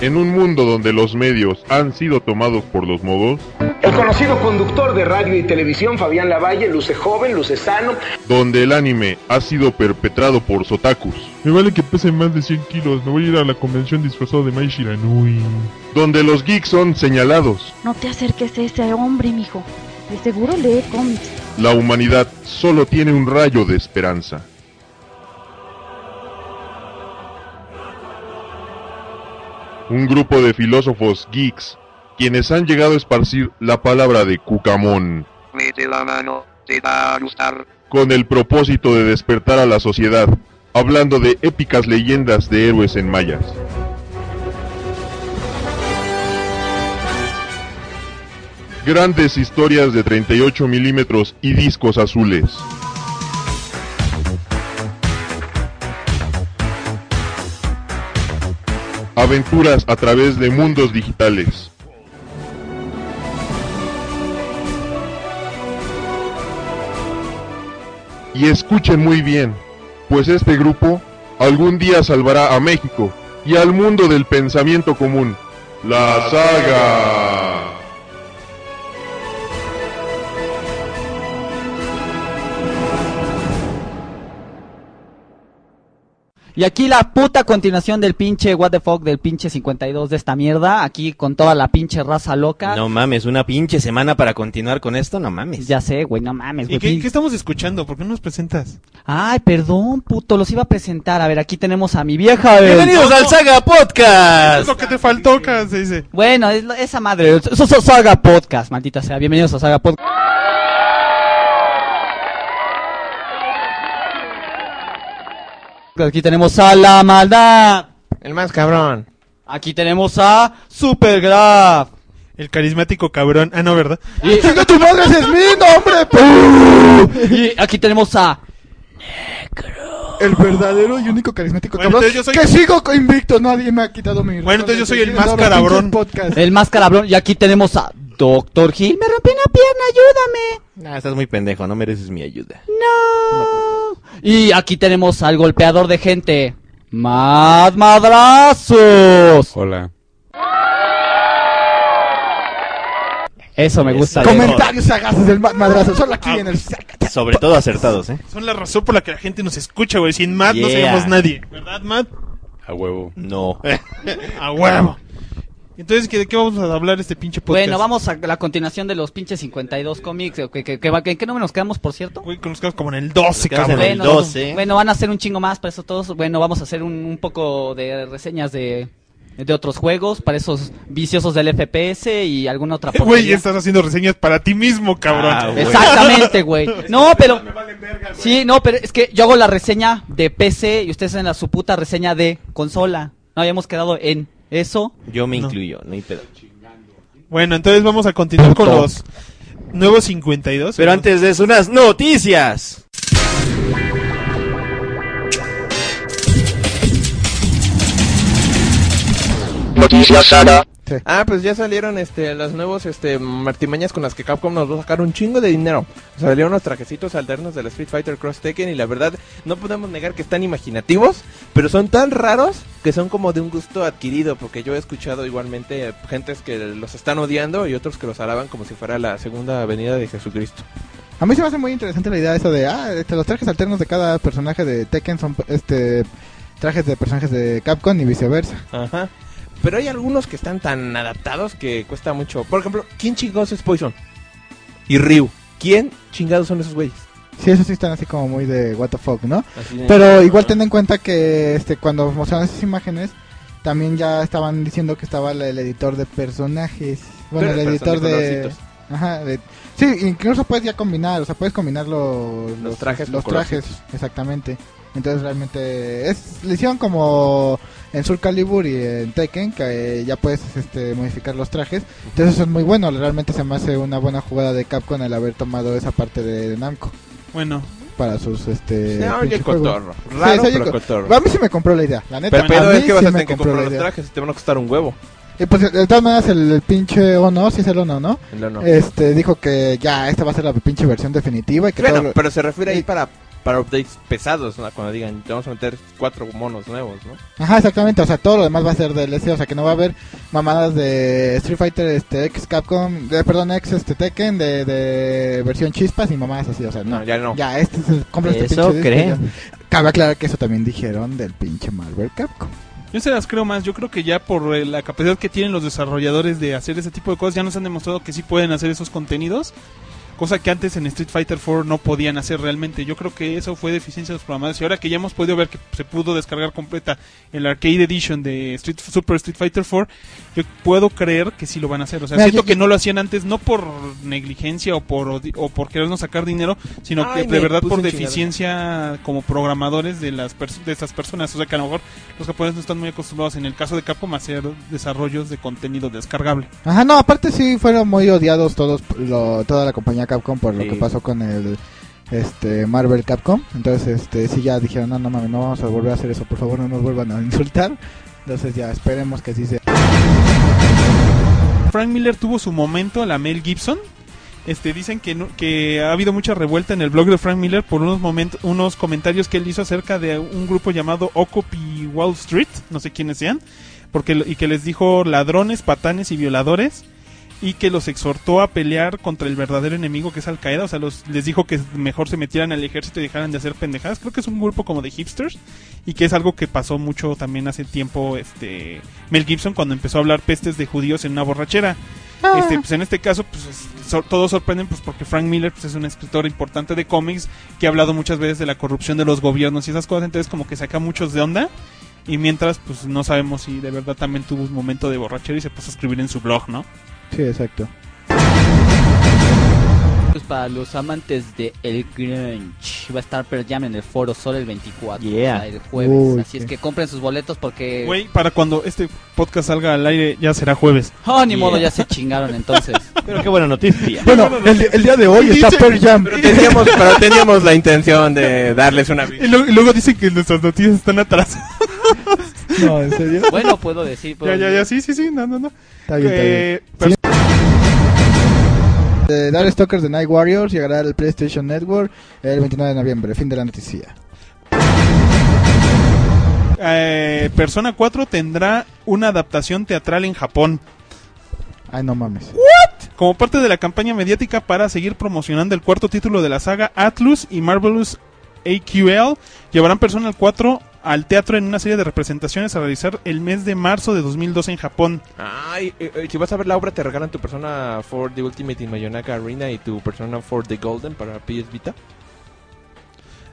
En un mundo donde los medios han sido tomados por los modos, El conocido conductor de radio y televisión Fabián Lavalle luce joven, luce sano. donde el anime ha sido perpetrado por sotakus, Me vale que pese más de 100 kilos. Me voy a ir a la convención disfrazado de Mai Shiranui. donde los geeks son señalados, No te acerques a ese hombre, mijo. De seguro lee cómics. la humanidad solo tiene un rayo de esperanza. Un grupo de filósofos geeks, quienes han llegado a esparcir la palabra de Cucamón, Mete la mano, te va a gustar. con el propósito de despertar a la sociedad, hablando de épicas leyendas de héroes en mayas. Grandes historias de 38 milímetros y discos azules. Aventuras a través de mundos digitales. Y escuchen muy bien, pues este grupo algún día salvará a México y al mundo del pensamiento común. La saga. Y aquí la puta continuación del pinche what the fuck del pinche 52 de esta mierda, aquí con toda la pinche raza loca. No mames, una pinche semana para continuar con esto, no mames. Ya sé, güey, no mames, ¿Y güey. qué, Pin- qué estamos escuchando? ¿Por qué no nos presentas? Ay, perdón, puto, los iba a presentar. A ver, aquí tenemos a mi vieja. Bienvenidos al Saga Es Podcast. lo que te faltó, Cas, se dice. Bueno, es esa madre, eso es Saga Podcast, maldita sea. Bienvenidos a Saga Podcast. Aquí tenemos a la maldad. El más cabrón. Aquí tenemos a Supergraph. El carismático cabrón. Ah, no, ¿verdad? Y, ¡Chinga tu madre, ese es mi nombre! y aquí tenemos a El verdadero y único carismático Bueno, cabrón. entonces yo soy- Que sigo invicto, nadie me ha quitado mi Bueno, entonces yo soy el más podcast. el más carabrón. Y aquí tenemos a Doctor Gil. Me rompí una pierna, ayúdame. Ah, estás muy pendejo, no mereces mi ayuda. No. Y aquí tenemos al golpeador de gente. Mad Madrazos. Hola. Eso me gusta. De- Comentarios sagaces del ma- madrazo, solo aquí Ah. en el... Sobre todo acertados, ¿eh? Son la razón por la que la gente nos escucha, güey. Sin Matt no Yeah. seríamos nadie. ¿Verdad, Matt? A huevo. No. A huevo. Entonces, ¿qué- ¿de qué vamos a hablar este pinche podcast? Bueno, vamos a la continuación de los pinches 52 cómics. ¿Qué, qué, qué, qué, qué número nos quedamos, por cierto? Güey, con los quedamos como en el 12, quedamos en cabrón. el Bueno, 12. bueno, van a hacer un chingo más para eso todos. Bueno, vamos a hacer un, un poco de reseñas de, de otros juegos, para esos viciosos del FPS y alguna otra Güey, estás haciendo reseñas para ti mismo, cabrón. Ah, güey. Exactamente, güey. No, pero... Sí, no, pero es que yo hago la reseña de PC y ustedes hacen la su puta reseña de consola. No habíamos quedado en eso. Yo me No. incluyo, no hay pedo. Bueno, entonces vamos a continuar con los nuevos 52. Pero antes de eso, unas noticias. Noticias Saga. Ah, pues ya salieron este los nuevos este martimañas con las que Capcom nos va a sacar un chingo de dinero. Salieron los trajecitos alternos del Street Fighter Cross Tekken y la verdad no podemos negar que están imaginativos, pero son tan raros que son como de un gusto adquirido, porque yo he escuchado igualmente gentes que los están odiando y otros que los alaban como si fuera la segunda venida de Jesucristo. A mí se me hace muy interesante la idea eso de, ah, este, los trajes alternos de cada personaje de Tekken son este trajes de personajes de Capcom y viceversa. Ajá. Pero hay algunos que están tan adaptados que cuesta mucho. Por ejemplo, ¿quién chingados es Poison? Y Ryu. ¿Quién chingados son esos güeyes? Sí, eso sí están así como muy de what the fuck, ¿no? Así Pero igual ten en cuenta que este cuando mostraron esas imágenes también ya estaban diciendo que estaba el, el editor de personajes. Bueno, Pero el editor de. Ajá, Sí, incluso puedes ya combinar, o sea, puedes combinar los, Los trajes los trajes, colorcitos. exactamente. Entonces realmente es le hicieron como en Soul Calibur y en Tekken que eh, ya puedes este, modificar los trajes. Entonces eso es muy bueno, realmente se me hace una buena jugada de Capcom el haber tomado esa parte de Namco Bueno, para sus este Se oye cotorro. Sí, Raro, se pero co- cotorro. A mí sí me compró la idea, la neta. Pero a es que vas sí a tener que comprar los idea. trajes y te van a costar un huevo. Y pues de todas maneras el, el pinche Ono, sí es el Ono, ¿no? El Ono. Este dijo que ya esta va a ser la pinche versión definitiva y que Bueno, todo lo- pero se refiere ahí y- para para updates pesados, ¿no? Cuando digan, te vamos a meter cuatro monos nuevos, ¿no? Ajá, exactamente, o sea, todo lo demás va a ser DLC, o sea, que no va a haber mamadas de Street Fighter este X Capcom, de, perdón, X este Tekken de, de versión chispas y mamadas así, o sea, no. No, ya no. Ya, este es el, compra este Eso pinche disco, ya. Cabe aclarar que eso también dijeron del pinche Marvel Capcom. Yo se las creo más. Yo creo que ya por eh, la capacidad que tienen los desarrolladores de hacer ese tipo de cosas, ya nos han demostrado que sí pueden hacer esos contenidos. Cosa que antes en Street Fighter 4 no podían hacer realmente. Yo creo que eso fue deficiencia de los programadores. Y ahora que ya hemos podido ver que se pudo descargar completa el Arcade Edition de Street, Super Street Fighter 4, yo puedo creer que sí lo van a hacer. O sea, Mira, siento yo- que no lo hacían antes, no por negligencia o por, o por querernos sacar dinero, sino Ay, que de verdad por deficiencia como programadores de las de estas personas. O sea, que a lo mejor los japoneses no están muy acostumbrados en el caso de Capcom a hacer desarrollos de contenido descargable. Ajá, no, aparte sí fueron muy odiados todos, lo- toda la compañía Capcom por lo Sí. que pasó con el este Marvel Capcom. Entonces, este sí ya dijeron, no, no mames, no vamos a volver a hacer eso, por favor, no nos vuelvan a insultar. Entonces ya esperemos que sí sea. Frank Miller tuvo su momento a la Mel Gibson. Este, dicen que, no- que ha habido mucha revuelta en el blog de Frank Miller por unos momentos, unos comentarios que él hizo acerca de un grupo llamado Occupy Wall Street, no sé quiénes sean, porque y que les dijo ladrones, patanes y violadores y que los exhortó a pelear contra el verdadero enemigo que es Al Qaeda, o sea, los, les dijo que mejor se metieran al ejército y dejaran de hacer pendejadas. Creo que es un grupo como de hipsters y que es algo que pasó mucho también hace tiempo este Mel Gibson cuando empezó a hablar pestes de judíos en una borrachera. Este, pues en este caso, pues es- so- todos sorprenden pues porque Frank Miller pues, es un escritor importante de cómics que ha hablado muchas veces de la corrupción de los gobiernos y esas cosas, entonces como que saca muchos de onda. Y mientras, pues no sabemos si de verdad también tuvo un momento de borrachera y se puso a escribir en su blog, ¿no? Sí, exacto. Pues para los amantes de el grunge va a estar Pearl Jam en el Foro Sol el 24, Yeah. o sea, el jueves. Uy, Así sí. es que compren sus boletos porque Güey, para cuando este podcast salga al aire ya será jueves. oh, ni Yeah. modo ya se chingaron entonces. Pero qué buena noticia. Bueno, el, el día de hoy está Pearl Jam. Pero teníamos, pero teníamos la intención de darles una Y, lo- y luego dicen que nuestras noticias están atrás. No, en serio. bueno, puedo decir, puedo ya, ya, ya, sí, sí, sí, no, no, no. Está bien, está bien. Eh, Eh, Darkstalkers de Night Warriors llegará al PlayStation Network el 29 de noviembre. Fin de la noticia. eh, Persona 4 tendrá una adaptación teatral en Japón. Ay, no mames. Como parte de la campaña mediática para seguir promocionando el cuarto título de la saga, Atlus y Marvelous AQL llevarán Persona 4 al teatro en una serie de representaciones a realizar el mes de marzo de 2012 en Japón. Ay, eh, eh, si vas a ver la obra te regalan tu persona for the Ultimate in Mayonaka Arena y tu persona for the Golden para PS Vita.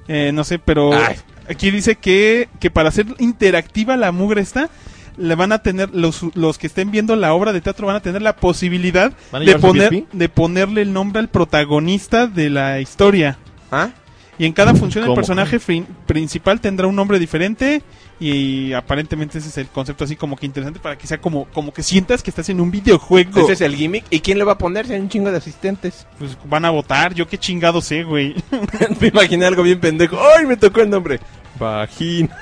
Eh, no sé, pero Ay. aquí dice que, que para hacer interactiva la mugre esta, le van a tener, los, los que estén viendo la obra de teatro van a tener la posibilidad ¿Van a de, poner, de ponerle el nombre al protagonista de la historia. ¿Ah? Y en cada función el personaje principal tendrá un nombre diferente y aparentemente ese es el concepto así como que interesante para que sea como, como que sientas que estás en un videojuego. Ese es el gimmick. ¿Y quién le va a poner? Si hay un chingo de asistentes. Pues van a votar, yo qué chingado sé, güey. me imaginé algo bien pendejo. ¡Ay, me tocó el nombre! Vagina.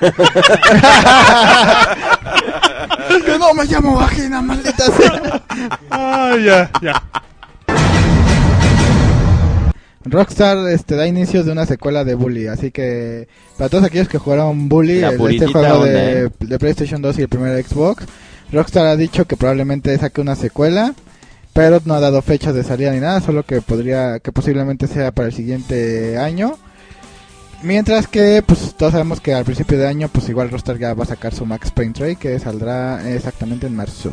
que no me llamo vagina, maldita sea. ah, ya, ya. Rockstar este, da inicios de una secuela de Bully, así que para todos aquellos que jugaron Bully, el- este juego de PlayStation 2 y el primer Xbox, Rockstar ha dicho que probablemente saque una secuela, pero no ha dado fechas de salida ni nada, solo que podría, que posiblemente sea para el siguiente año. Mientras que, pues todos sabemos que al principio de año, pues igual Rockstar ya va a sacar su Max Payne 3, que saldrá exactamente en marzo.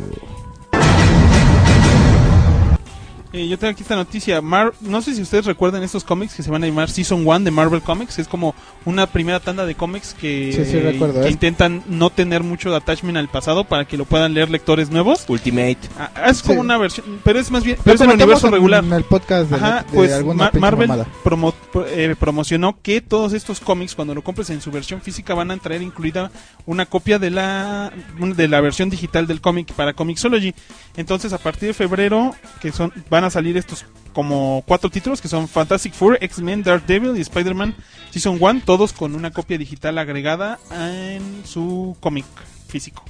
Eh, yo tengo aquí esta noticia. Mar no sé si ustedes recuerdan estos cómics que se van a llamar Season 1 de Marvel Comics. Es como una primera tanda de cómics que, Sí, sí, recuerdo, que es- intentan no tener mucho attachment al pasado para que lo puedan leer lectores nuevos. Ultimate. Ah, es como Sí. una versión, pero es más bien, pero es el universo en- regular. En el podcast de, Ajá, de pues alguna Ma- pinche Marvel promo- pro- eh, promocionó que todos estos cómics cuando lo compres en su versión física van a traer incluida una copia de la de la versión digital del cómic para Comixology. Entonces a partir de febrero que son van a salir estos como cuatro títulos que son Fantastic Four, X-Men, Daredevil y Spider-Man Season 1, todos con una copia digital agregada en su cómic físico.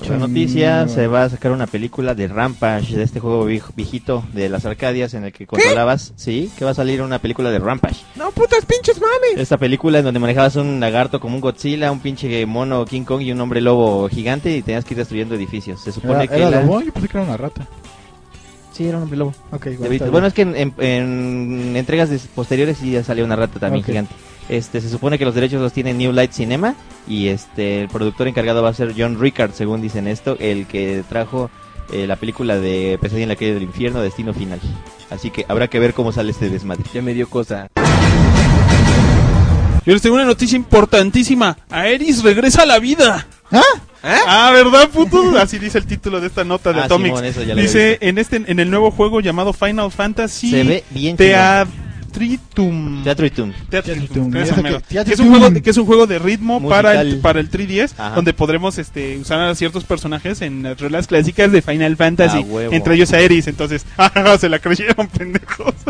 Otra noticia, se va a sacar una película de Rampage, de este juego viejo- viejito de las Arcadias en el que controlabas. Sí, que va a salir una película de Rampage. No, putas pinches mames. Esta película en donde manejabas un lagarto como un Godzilla, un pinche mono King Kong y un hombre lobo gigante y tenías que ir destruyendo edificios. Se supone ¿Era, que era la- lobo? Yo pensé que era una rata. Sí, era un hombre lobo. Ok, De igual, vista. está Bueno, es que en, en- en entregas posteriores sí ya salió una rata también gigante. Este, se supone que los derechos los tiene New Light Cinema y este el productor encargado va a ser John Rickard, según dicen esto, el que trajo eh, la película de Pesadilla en la calle del infierno, Destino Final. Así que habrá que ver cómo sale este desmadre. Ya me dio cosa. Yo les tengo una noticia importantísima. Aeris regresa a la vida. ¿Ah? Ah, ¿verdad, puto? Así dice el título de esta nota de Ah, Atomics. Simón, eso ya lo dice en este en el nuevo juego llamado Final Fantasy Se ve bien Tune. Teatritum, Teatritum. Teatritum. es un juego de, que es un juego de ritmo para el, para el 3DS Ajá. donde podremos este usar a ciertos personajes en las reglas clásicas de Final Fantasy, Ah, entre ellos Aeris, entonces ah, se la creyeron pendejos.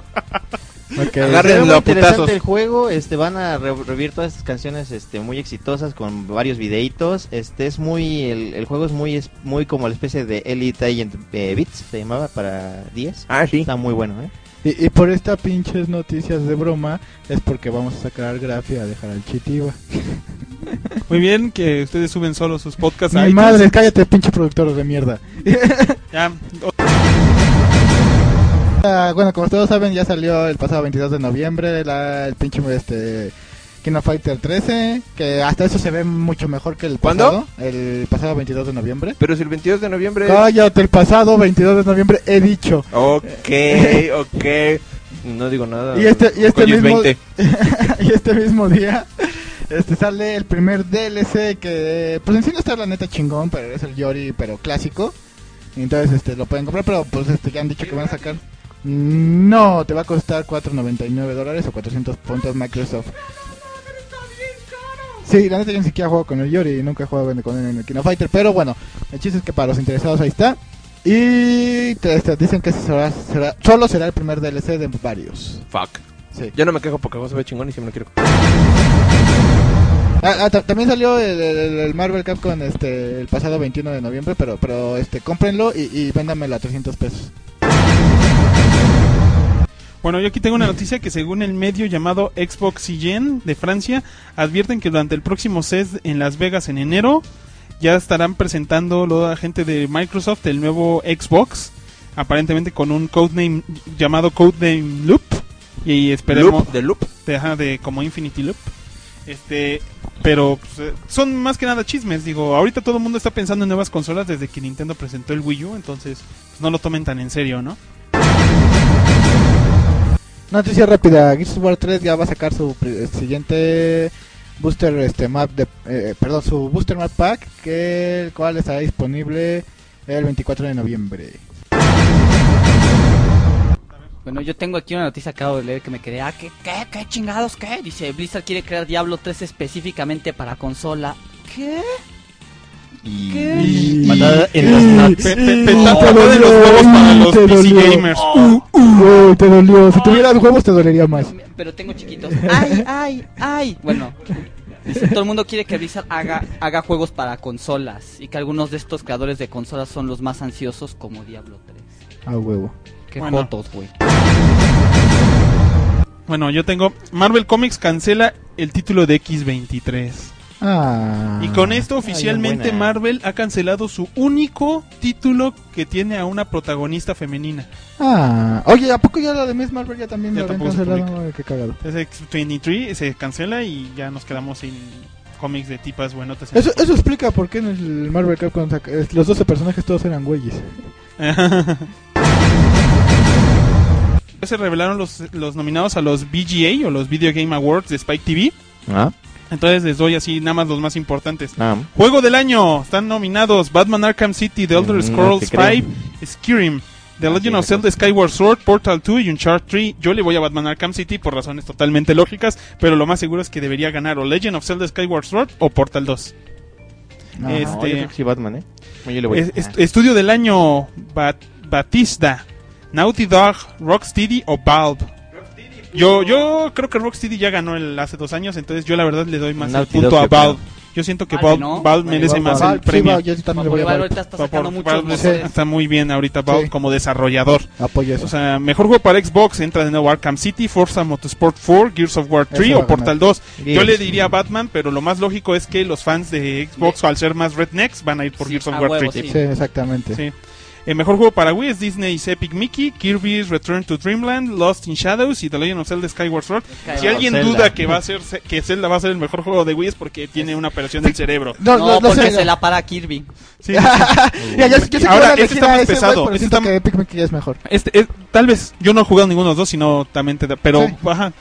Ok. Se ve Agárrenlo a putazos. el juego, este van a re- revivir todas estas canciones este muy exitosas con varios videitos. Este es muy el, el juego es muy es muy como la especie de Elite Agent eh, Beats se llamaba para 10. Ah, sí. Está muy bueno, ¿eh? Y, y por estas pinches noticias de broma es porque vamos a sacar al Grafi a dejar al Chitiba. Muy bien que ustedes suben solo sus podcasts Mi iTunes. madre, cállate, pinche productor de mierda. Ya, Ah, bueno, como todos saben, ya salió el pasado 22 de noviembre la, el pinche este King of Fighter 13, que hasta eso se ve mucho mejor que el ¿Cuándo? pasado. El pasado 22 de noviembre. Pero si el 22 de noviembre... Cállate, el pasado 22 de noviembre he dicho. Ok, ok. No digo nada. Y este, y este es mismo 20. y este mismo día este sale el primer DLC que pues en sí no está la neta chingón, pero es el Yori pero clásico. Entonces este lo pueden comprar, pero pues este ya han dicho que van a sacar. No, te va a costar 4.99 dólares o 400 puntos Microsoft. Sí, la neta yo ni siquiera juego con el Yori, nunca he jugado con él en el Kino Fighter, pero bueno, el chiste es que para los interesados ahí está. Y te- dicen que será, será- solo será el primer DLC de varios. Fuck. Sí. Yo no me quejo porque el juego se ve chingón y si me lo quiero. Ah, ah, ta- también salió el, el- el Marvel Capcom este el pasado 21 de noviembre, pero pero este cómprenlo y, y véndamelo a 300 pesos. Bueno, yo aquí tengo una noticia que según el medio llamado Xbox CGN de Francia, advierten que durante el próximo CES en Las Vegas en enero ya estarán presentando la gente de Microsoft el nuevo Xbox, aparentemente con un codename llamado Codename Loop y esperemos Loop, de Loop. de, ajá, de como Infinity Loop. Este, pero pues, eh, son más que nada chismes, digo, ahorita todo el mundo está pensando en nuevas consolas desde que Nintendo presentó el Wii U, entonces pues, no lo tomen tan en serio, ¿no? Noticia rápida, Gears of War 3 ya va a sacar su eh, siguiente booster este map de eh, perdón, su booster map pack que el cual estará disponible el 24 de noviembre. Bueno, yo tengo aquí una noticia que acabo de leer que me quedé, ah, ¿qué, qué, qué chingados, qué? Dice, Blizzard quiere crear Diablo 3 específicamente para consola. ¿Qué? Patada en las nuts. Patada en los huevos para los PC dolió. gamers. Uh, uh, te dolió. Si tuvieras huevos te dolería más. Pero tengo chiquitos. ¡Ay, ay, ay! Bueno, dice, todo el mundo quiere que Blizzard haga, haga juegos para consolas y que algunos de estos creadores de consolas son los más ansiosos como Diablo 3. A huevo. Qué Bueno. fotos, güey. Bueno, yo tengo Marvel Comics cancela el título de X23. Ah. Y con esto oficialmente. Marvel ha cancelado su único título que tiene a una protagonista femenina. Ah, oye, ¿a poco ya lo de Miss Marvel ya también Ya lo habían cancelado? Ay, qué cagado. Entonces X23 se cancela y ya nos quedamos sin cómics de tipas buenotas. en Eso, eso explica por qué en el Marvel Capcom los 12 personajes todos eran güeyes. se revelaron los, los nominados a los VGA o los Video Game Awards de Spike TV. Ah, Entonces les doy así nada más los más importantes. ah. Juego del año. Están nominados Batman Arkham City, The Elder Mm, no Scrolls creo. 5, Skyrim, The Ah, Legend of Zelda Skyward Sword, Portal 2 y Uncharted 3. Yo le voy a Batman Arkham City por razones totalmente lógicas, pero lo más seguro es que debería ganar o Legend of Zelda Skyward Sword o Portal 2. Ajá. Este- No, sí Batman, ¿eh? Yo le voy. Es- est- estudio del año Bat- Batista, Naughty Dog, Rocksteady o Valve. Yo, yo creo que Rocksteady ya ganó el hace dos años, entonces yo la verdad le doy más el Naughty punto Dog, a yo creo. Yo siento que Valve, Valve, ¿no? Valve merece Valve, más Valve, el sí, premio. Valve, yo sí también le voy a Valve. ahorita está Por- sacando por- muchos Valve motores. está muy bien ahorita Valve Sí. como desarrollador. Apoyo eso. O sea, mejor juego para Xbox entra de nuevo Arkham City, Forza Motorsport 4, Gears of War 3 Eso va o Portal ganar. 2. Yo Gears. le diría Batman, pero lo más lógico es que los fans de Xbox, al ser más rednecks, van a ir por Sí, Gears of a War huevo, 3. sí. sí, exactamente. Sí. El mejor juego para Wii es Disney's Epic Mickey, Kirby's Return to Dreamland, Lost in Shadows y The Legend of Zelda Skyward Sword. Skyward Si alguien Zelda. duda que va a ser que Zelda va a ser el mejor juego de Wii es porque tiene una operación del cerebro. No, No, no, porque sé. se la para Kirby. Sí, Ya, yo, yo sé que Ahora, este está más pesado, pero este siento está- que Epic Mickey es mejor. Este, es- tal vez yo no he jugado ninguno de los dos, sino también te da- pero Sí. ajá.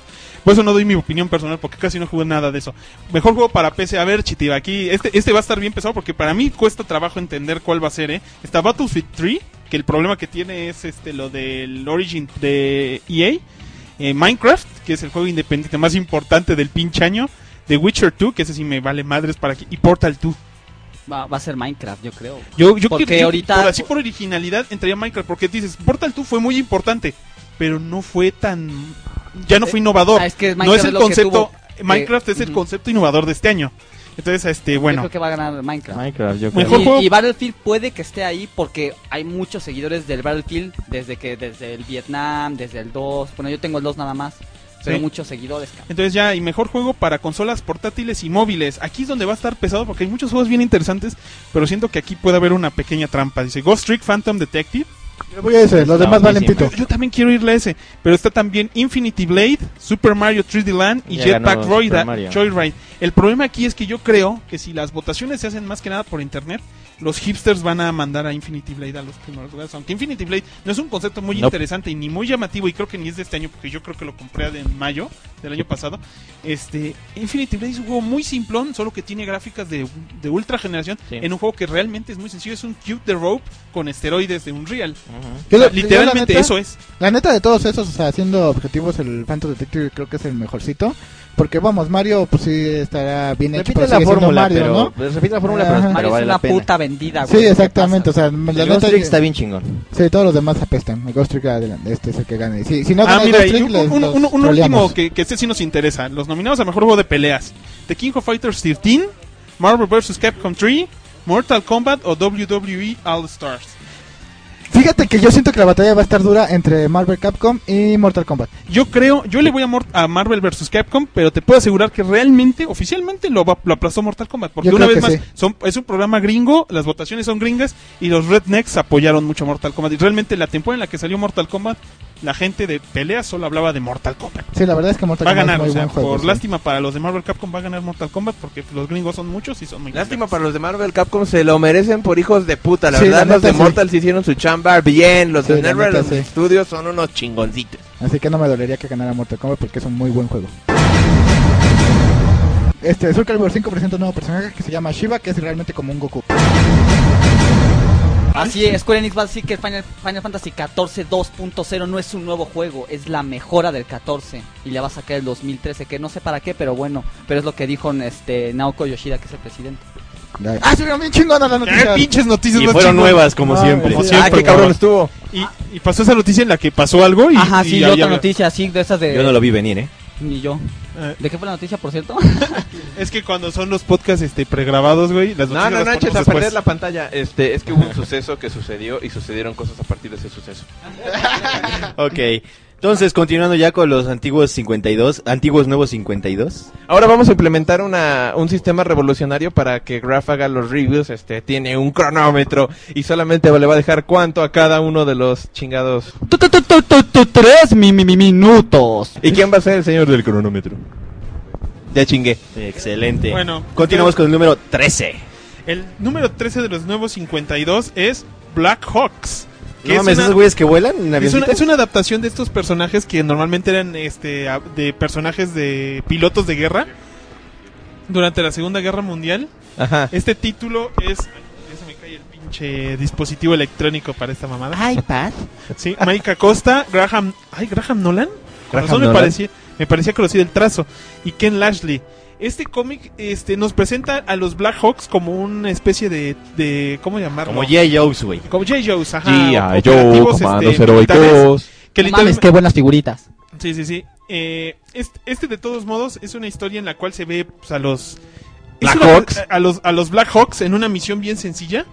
Por eso no doy mi opinión personal porque casi no jugué nada de eso. Mejor juego para PC. A ver, Chitiba, aquí este este va a estar bien pesado porque para mí cuesta trabajo entender cuál va a ser, ¿eh? Está Battlefield 3, que el problema que tiene es este lo del Origin de EA, eh, Minecraft, que es el juego independiente más importante del pinche año, The Witcher 2, que ese sí me vale madres para aquí, y Portal 2. Va, va a ser Minecraft, yo creo. Yo, yo Porque yo- ahorita- por así por originalidad entraría Minecraft porque dices Portal 2 fue muy importante, pero no fue tan ya no fue innovador. Ah, es que no Minecraft es el concepto tuvo, Minecraft eh, es el concepto innovador de este año. Entonces, este, Yo bueno, creo que va a ganar Minecraft. Minecraft, yo creo. Mejor y, juego- y Battlefield puede que esté ahí porque hay muchos seguidores del Battlefield desde que desde el Vietnam, desde el 2. Bueno, yo tengo el 2 nada más, pero Sí. muchos seguidores. cabrón. entonces ya y mejor juego para consolas portátiles y móviles. Aquí es donde va a estar pesado porque hay muchos juegos bien interesantes, pero siento que aquí puede haber una pequeña trampa. Dice Ghost Trick Phantom Detective Yo voy a ese, los demás valen pito. Yo también quiero irle a ese, pero está también Infinity Blade, Super Mario 3D Land y Ya Jetpack Roida-. Joyride. El problema aquí es que yo creo que si las votaciones se hacen más que nada por internet, los hipsters van a mandar a Infinity Blade a los primeros lugares. Aunque Infinity Blade no es un concepto muy Nope. interesante y ni muy llamativo, y creo que ni es de este año, porque yo creo que lo compré en mayo del año pasado. Este Infinity Blade es un juego muy simplón, solo que tiene gráficas de, de ultra generación Sí. en un juego que realmente es muy sencillo. Es un Cube the Rope con esteroides de Unreal. O sea, yo literalmente neta- eso es. La neta de todos esos, o sea, haciendo objetivos, el Phantom Detective creo que es el mejorcito. Porque vamos, Mario, pues sí estará bien hecho. Repite pero la fórmula, Mario, pero ¿no? pues, repite la fórmula, pero, Mario vale es una puta vendida, güey. Sí, ¿qué te exactamente, o sea, la El. Ghost Trick está bien chingón. Sí, todos los demás apestan. El Ghost Trick adelante, este es el que gane. Sí, si no Ah, gana el mira, Ghost y Trick, un, un- un- último que, que este sí nos interesa. Los nominados a mejor juego de peleas: The King of Fighters 13, Marvel vs. Capcom 3, Mortal Kombat o WWE All Stars. Fíjate que yo siento que la batalla va a estar dura entre Marvel Capcom y Mortal Kombat. Yo creo, yo le voy a, Mor- a Marvel vs. Capcom, pero te puedo asegurar que realmente, oficialmente, lo, va- lo aplazó Mortal Kombat. Porque Yo una vez más, sí. son, es un programa gringo, las votaciones son gringas y los Rednecks apoyaron mucho a Mortal Kombat. Y realmente la temporada en la que salió Mortal Kombat, la gente de peleas solo hablaba de Mortal Kombat. Sí, la verdad es que Mortal Va a Kombat ganar, es muy o sea, buen juego. por sí. lástima para los de Marvel Capcom va a ganar Mortal Kombat porque los gringos son muchos y son muy Lástima para los de Marvel Capcom, se lo merecen por hijos de puta. La Sí, verdad, la los de. Mortal sí hicieron su chamba bien. Los Sí, de los sí. Studios son unos chingoncitos. Así que no me dolería que ganara Mortal Kombat porque es un muy buen juego. Este, Soul Calibur 5 presenta un nuevo personaje que se llama Shiva, que es realmente como un Goku. Así es, Square Enix va a decir que Final, Final Fantasy XIV 2.0 no es un nuevo juego, es la mejora del 14 y le va a sacar el 2013, que no sé para qué, pero bueno, pero es lo que dijo este Naoko Yoshida, que es el presidente. Ah, sí, bien chingona la ¿Qué noticia. pinches noticias Y más fueron chingonas? nuevas, como siempre. Como sí. siempre, ah, qué cabrón cabrón. estuvo. Y, y pasó esa noticia en la que pasó algo y... Ajá, y sí, ya- otra ya- noticia así, de esas de... Yo no lo vi venir, ¿eh? Ni yo. Eh. ¿De qué fue la noticia, por cierto? Es que cuando son los podcasts este, pregrabados, güey, las No, noticias no, las no eches ponemos a perder después. la pantalla. Este, es que hubo un suceso que sucedió y sucedieron cosas a partir de ese suceso. Ok. Entonces, continuando ya con los antiguos 52, antiguos nuevos 52. Ahora vamos a implementar una, un sistema revolucionario para que Graph haga los reviews. Este, tiene un cronómetro y solamente le va a dejar cuánto a cada uno de los chingados. Tres mi, mi, mi- minutos. ¿Y quién va a ser el señor del cronómetro? Ya chingué. Excelente. Bueno, continuamos con el número 13. El número 13 de los nuevos 52 es Black Hawks. Que No es mames, una- esos güeyes que vuelan en Es una, es una adaptación de estos personajes que normalmente eran este de personajes de pilotos de guerra durante la Segunda Guerra Mundial. Ajá. Este título es ya se me cae el pinche dispositivo electrónico para esta mamada. iPad. Sí, Mike Acosta, Graham, ay, Graham Nolan. Graham razón me Nolan. parecía me parecía conocido el trazo y Ken Lashley. Este cómic este nos presenta a los Black Hawks como una especie de de ¿cómo llamarlo? Como G.I. Joe's, güey. como J. Joe's, ajá. G.I. operativos, Joe, este, comandos militares, heroicos. que No mames, qué buenas figuritas. Sí, sí, sí. Eh, este, este, de todos modos, es una historia en la cual se ve pues, a los Black una- Hawks. A los, a los Black Hawks en una misión bien sencilla.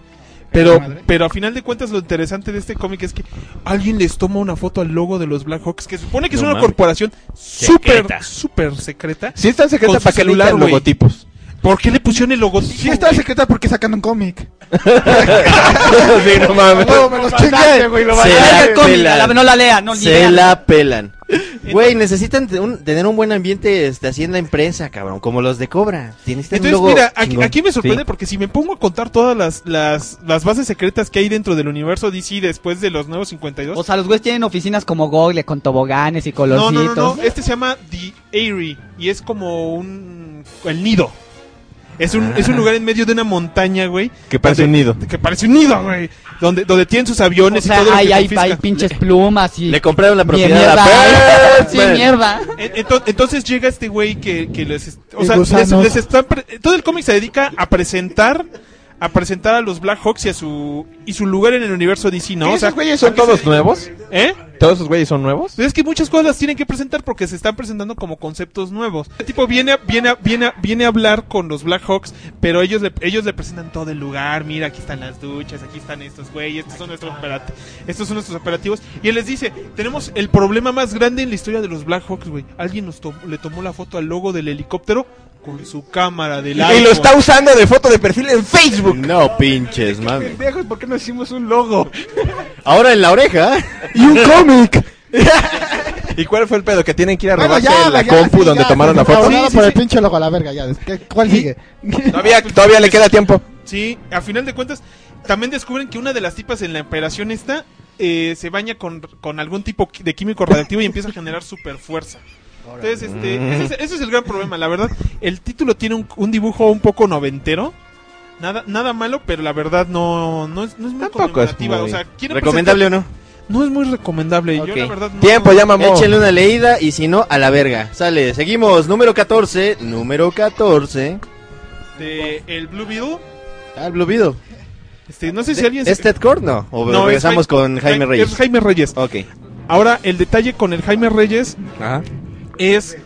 Pero, pero a final de cuentas lo interesante de este cómic es que alguien les toma una foto al logo de los Black Hawks, que se supone que es una corporación súper, Secreta. súper secreta. Sí está secreta para que celular, güey. logotipos. ¿Por qué le pusieron el logotipo? Sí está güey? secreta porque sacan un cómic. sí, no mames. No, me los chingué. Se Lea el la pelan. la- no la lea, no Se la pelan. Güey, necesitan te- un- tener un buen ambiente este, así en la empresa, cabrón, como los de Cobra. Tienes un Entonces, logo mira, aquí, me sorprende Sí. porque si me pongo a contar todas las, las, las bases secretas que hay dentro del universo DC después de los nuevos 52. O sea, los güeyes tienen oficinas como Google con toboganes y no, colorcitos. no, no, no, este se llama The Airy y es como un... el nido. Es un, es un lugar en medio de una montaña, güey. Que parece donde- un nido. Que parece un nido, güey. Donde, donde tienen sus O aviones sea, y todo lo hay, que hay, hay pinches plumas y... Le compraron la propiedad mierda. a la Sí, mierda. En- ento- Entonces llega este güey que, que les... O sea, les, gusanos. les están pre- todo el cómic se dedica a presentar a presentar a los Black Hawks y a su y su lugar en el universo DC, ¿no? ¿Y O sea, esos güeyes son ¿a qué se todos nuevos? ¿Eh? ¿Todos esos güeyes son nuevos? Pues es que muchas cosas las tienen que presentar porque se están presentando como conceptos nuevos. El tipo viene a, viene a, viene a, viene a hablar con los Black Hawks, pero ellos le, ellos le presentan todo el lugar. Mira, aquí están las duchas, aquí están estos güeyes, estos son nuestros operat- estos son nuestros operativos. Y él les dice, tenemos el problema más grande en la historia de los Black Hawks, güey. Alguien nos tomó- le tomó la foto al logo del helicóptero con su cámara del Y lo iPhone. está usando de foto de perfil en Facebook. No pinches, mami. Pendejos, ¿por qué no hicimos un logo? Ahora en la oreja. Y un cómic. ¿Y cuál fue el pedo? Que tienen que ir a Bueno, robarse ya, la ya, compu sí, donde ya, tomaron sí, la foto. Sí, sí, por el pinche logo a la verga, ya. ¿Qué- ¿Cuál sigue? Todavía, todavía le queda tiempo. Sí, a final de cuentas, también descubren que una de las tipas en la operación esta eh, se baña con, con algún tipo de químico radiactivo y empieza a generar super fuerza. Entonces, este, ese, es, ese es el gran problema, la verdad. El título tiene un, un dibujo un poco noventero. Nada, nada malo, pero la verdad no, no es, no es muy Tampoco es conmemorativa. muy O sea, ¿Recomendable o no? No es muy recomendable. Ok. Yo la verdad no. Tiempo, ya mamó. Échenle una leída y si no, a la verga. Sale, seguimos. Número 14. Número 14. De el Blue Beetle. Ah, el Blue Beetle. Este, no sé si alguien se- ¿Es Ted Cord? No. O No, es regresamos Jaime- con Jaime es Reyes. Jaime Reyes. Ok. Ahora, el detalle con el Jaime Reyes Ajá. Es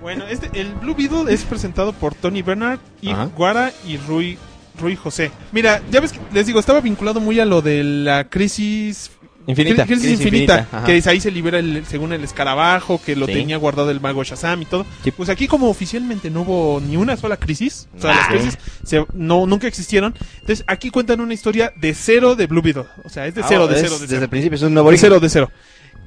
bueno este el Blue Beetle es presentado por Tony Bernard y Ajá. Guara y Rui Rui José mira ya ves que les digo estaba vinculado muy a lo de la crisis Infinita. cri- crisis, Crisis infinita, infinita, que ahí se libera el, según el escarabajo que lo Sí. tenía guardado el mago Shazam y todo Sí. pues aquí como oficialmente no hubo ni una sola crisis o sea Ah. las crisis se- no nunca existieron entonces aquí cuentan una historia de cero de Blue Beetle o sea es de Ah, cero de es cero de Desde cero el principio es un nuevo de cero, de cero.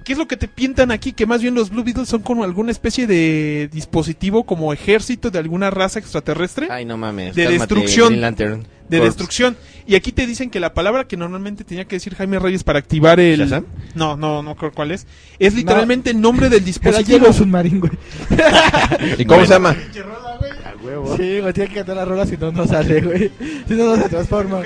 ¿Qué es lo que te pintan aquí? Que más bien los Blue Beetles son como alguna especie de dispositivo, como ejército de alguna raza extraterrestre Ay, no mames. De cálmate, destrucción. Green Lantern. de Corps. destrucción. Y aquí te dicen que la palabra que normalmente tenía que decir Jaime Reyes para activar el... ¿Shazam? No, no, no creo cuál es. Es literalmente el nombre del dispositivo. submarino, güey. ¿Y cómo se llama? Sí, güey, tiene que cantar la rola si no, no sale, güey. Si no, no se transforma.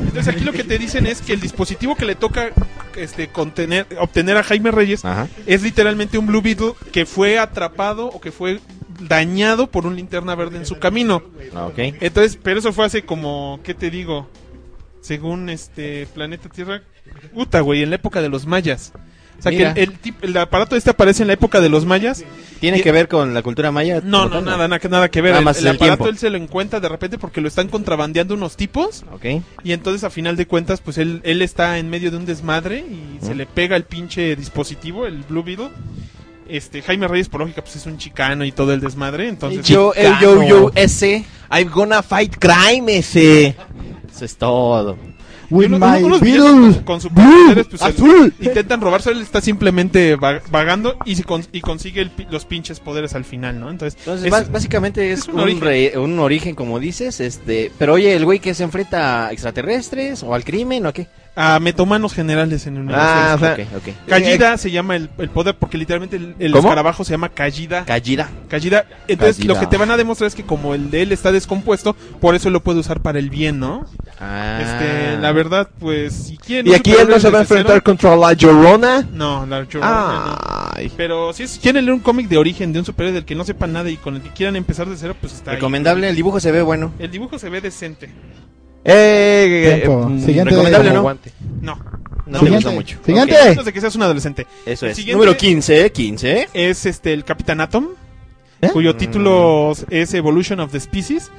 Entonces aquí lo que te dicen es que el dispositivo que le toca este contener obtener a Jaime Reyes Ajá. es literalmente un Blue Beetle que fue atrapado o que fue dañado por un linterna verde en su camino. Ah, Ok. Entonces, pero eso fue hace como, ¿qué te digo? Según este planeta Tierra, puta, güey, en la época de los mayas. O sea Mira. que el, el, el aparato este aparece en la época de los mayas. ¿Tiene Y- que ver con la cultura maya? No, no, nada, nada, nada que ver. Nada el más el el aparato tiempo. él se lo encuentra de repente porque lo están contrabandeando unos tipos. Ok. Y entonces a final de cuentas, pues él, él está en medio de un desmadre y se le pega el pinche dispositivo, el Blue Beetle. Este, Jaime Reyes, por lógica, pues es un chicano y todo el desmadre. Entonces, Yo, el yo, yo, ese. I'm gonna fight crime ese. Eso es todo. With uno- my unos Beatles. con, con Blue, superpoderes, pues, azul. intentan robarse, él está simplemente va- vagando y, se con- y consigue el pi- los pinches poderes al final, ¿no? Entonces, Entonces, es- bas- básicamente es, es un un, origen. re- un origen, como dices, este... Pero oye, ¿el güey que se enfrenta a extraterrestres o al crimen o a qué? A metomanos generales en el universo. Ah, o sea, Ok, ok. Kallida se llama el, el poder porque literalmente el, el escarabajo se llama Kallida. Kallida. Kallida. Entonces Kallida. lo que te van a demostrar es que como el de él está descompuesto, por eso lo puede usar para el bien, ¿no? Ah. Este, la verdad, pues si quieren... ¿Y aquí él no se va a enfrentar cero- contra la Llorona? No, la Llorona, no. Ay. Pero si es- quieren leer un cómic de origen de un superhéroe del que no sepan nada y con el que quieran empezar de cero, pues está ahí. Recomendable, el dibujo se ve bueno. El dibujo se ve decente. Eh, Tiempo. mm, Siguiente. recomendable, ¿no? ¿no? No. No me Siguiente. gusta mucho. Siguiente. Ok, A menos de que seas un adolescente. Eso es. siguiente Número 15, 15. Es este el Capitán Atom. ¿Eh? cuyo título es Evolution of the Species.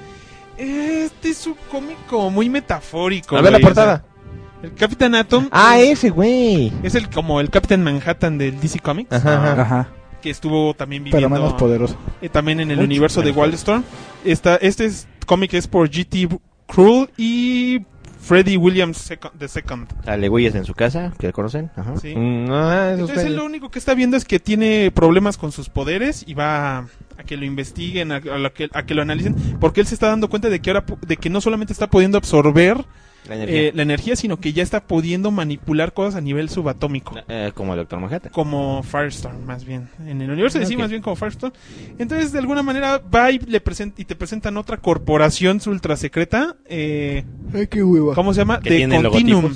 Este es un cómic como muy metafórico. A ver la güey, o portada. sea, el Capitán Atom Ah, ese güey. es el como el Capitán Manhattan del DC Comics, Ajá, ajá. Ajá. que estuvo también Pero viviendo menos poderoso. eh, también en el Mucho universo de Wildstorm. Esta, este es, cómic es por GT Cruel y Freddie Williams second, the Second. Güeyes en su casa, que conocen. Ajá. ¿sí? Mm, ah, Entonces él lo único que está viendo es que tiene problemas con sus poderes y va a que lo investiguen, a, a lo que, a que lo analicen, porque él se está dando cuenta de que ahora de que no solamente está pudiendo absorber La energía. eh, la energía, sino que ya está pudiendo manipular cosas a nivel subatómico. Eh, como el Doctor Manhattan. Como Firestorm, más bien. En el universo de sí, Ok. más bien como Firestorm. Entonces, de alguna manera, va y, le present- y te presentan otra corporación ultra secreta. Eh, Ay, qué hueva. ¿Cómo se llama? Tiene Continuum.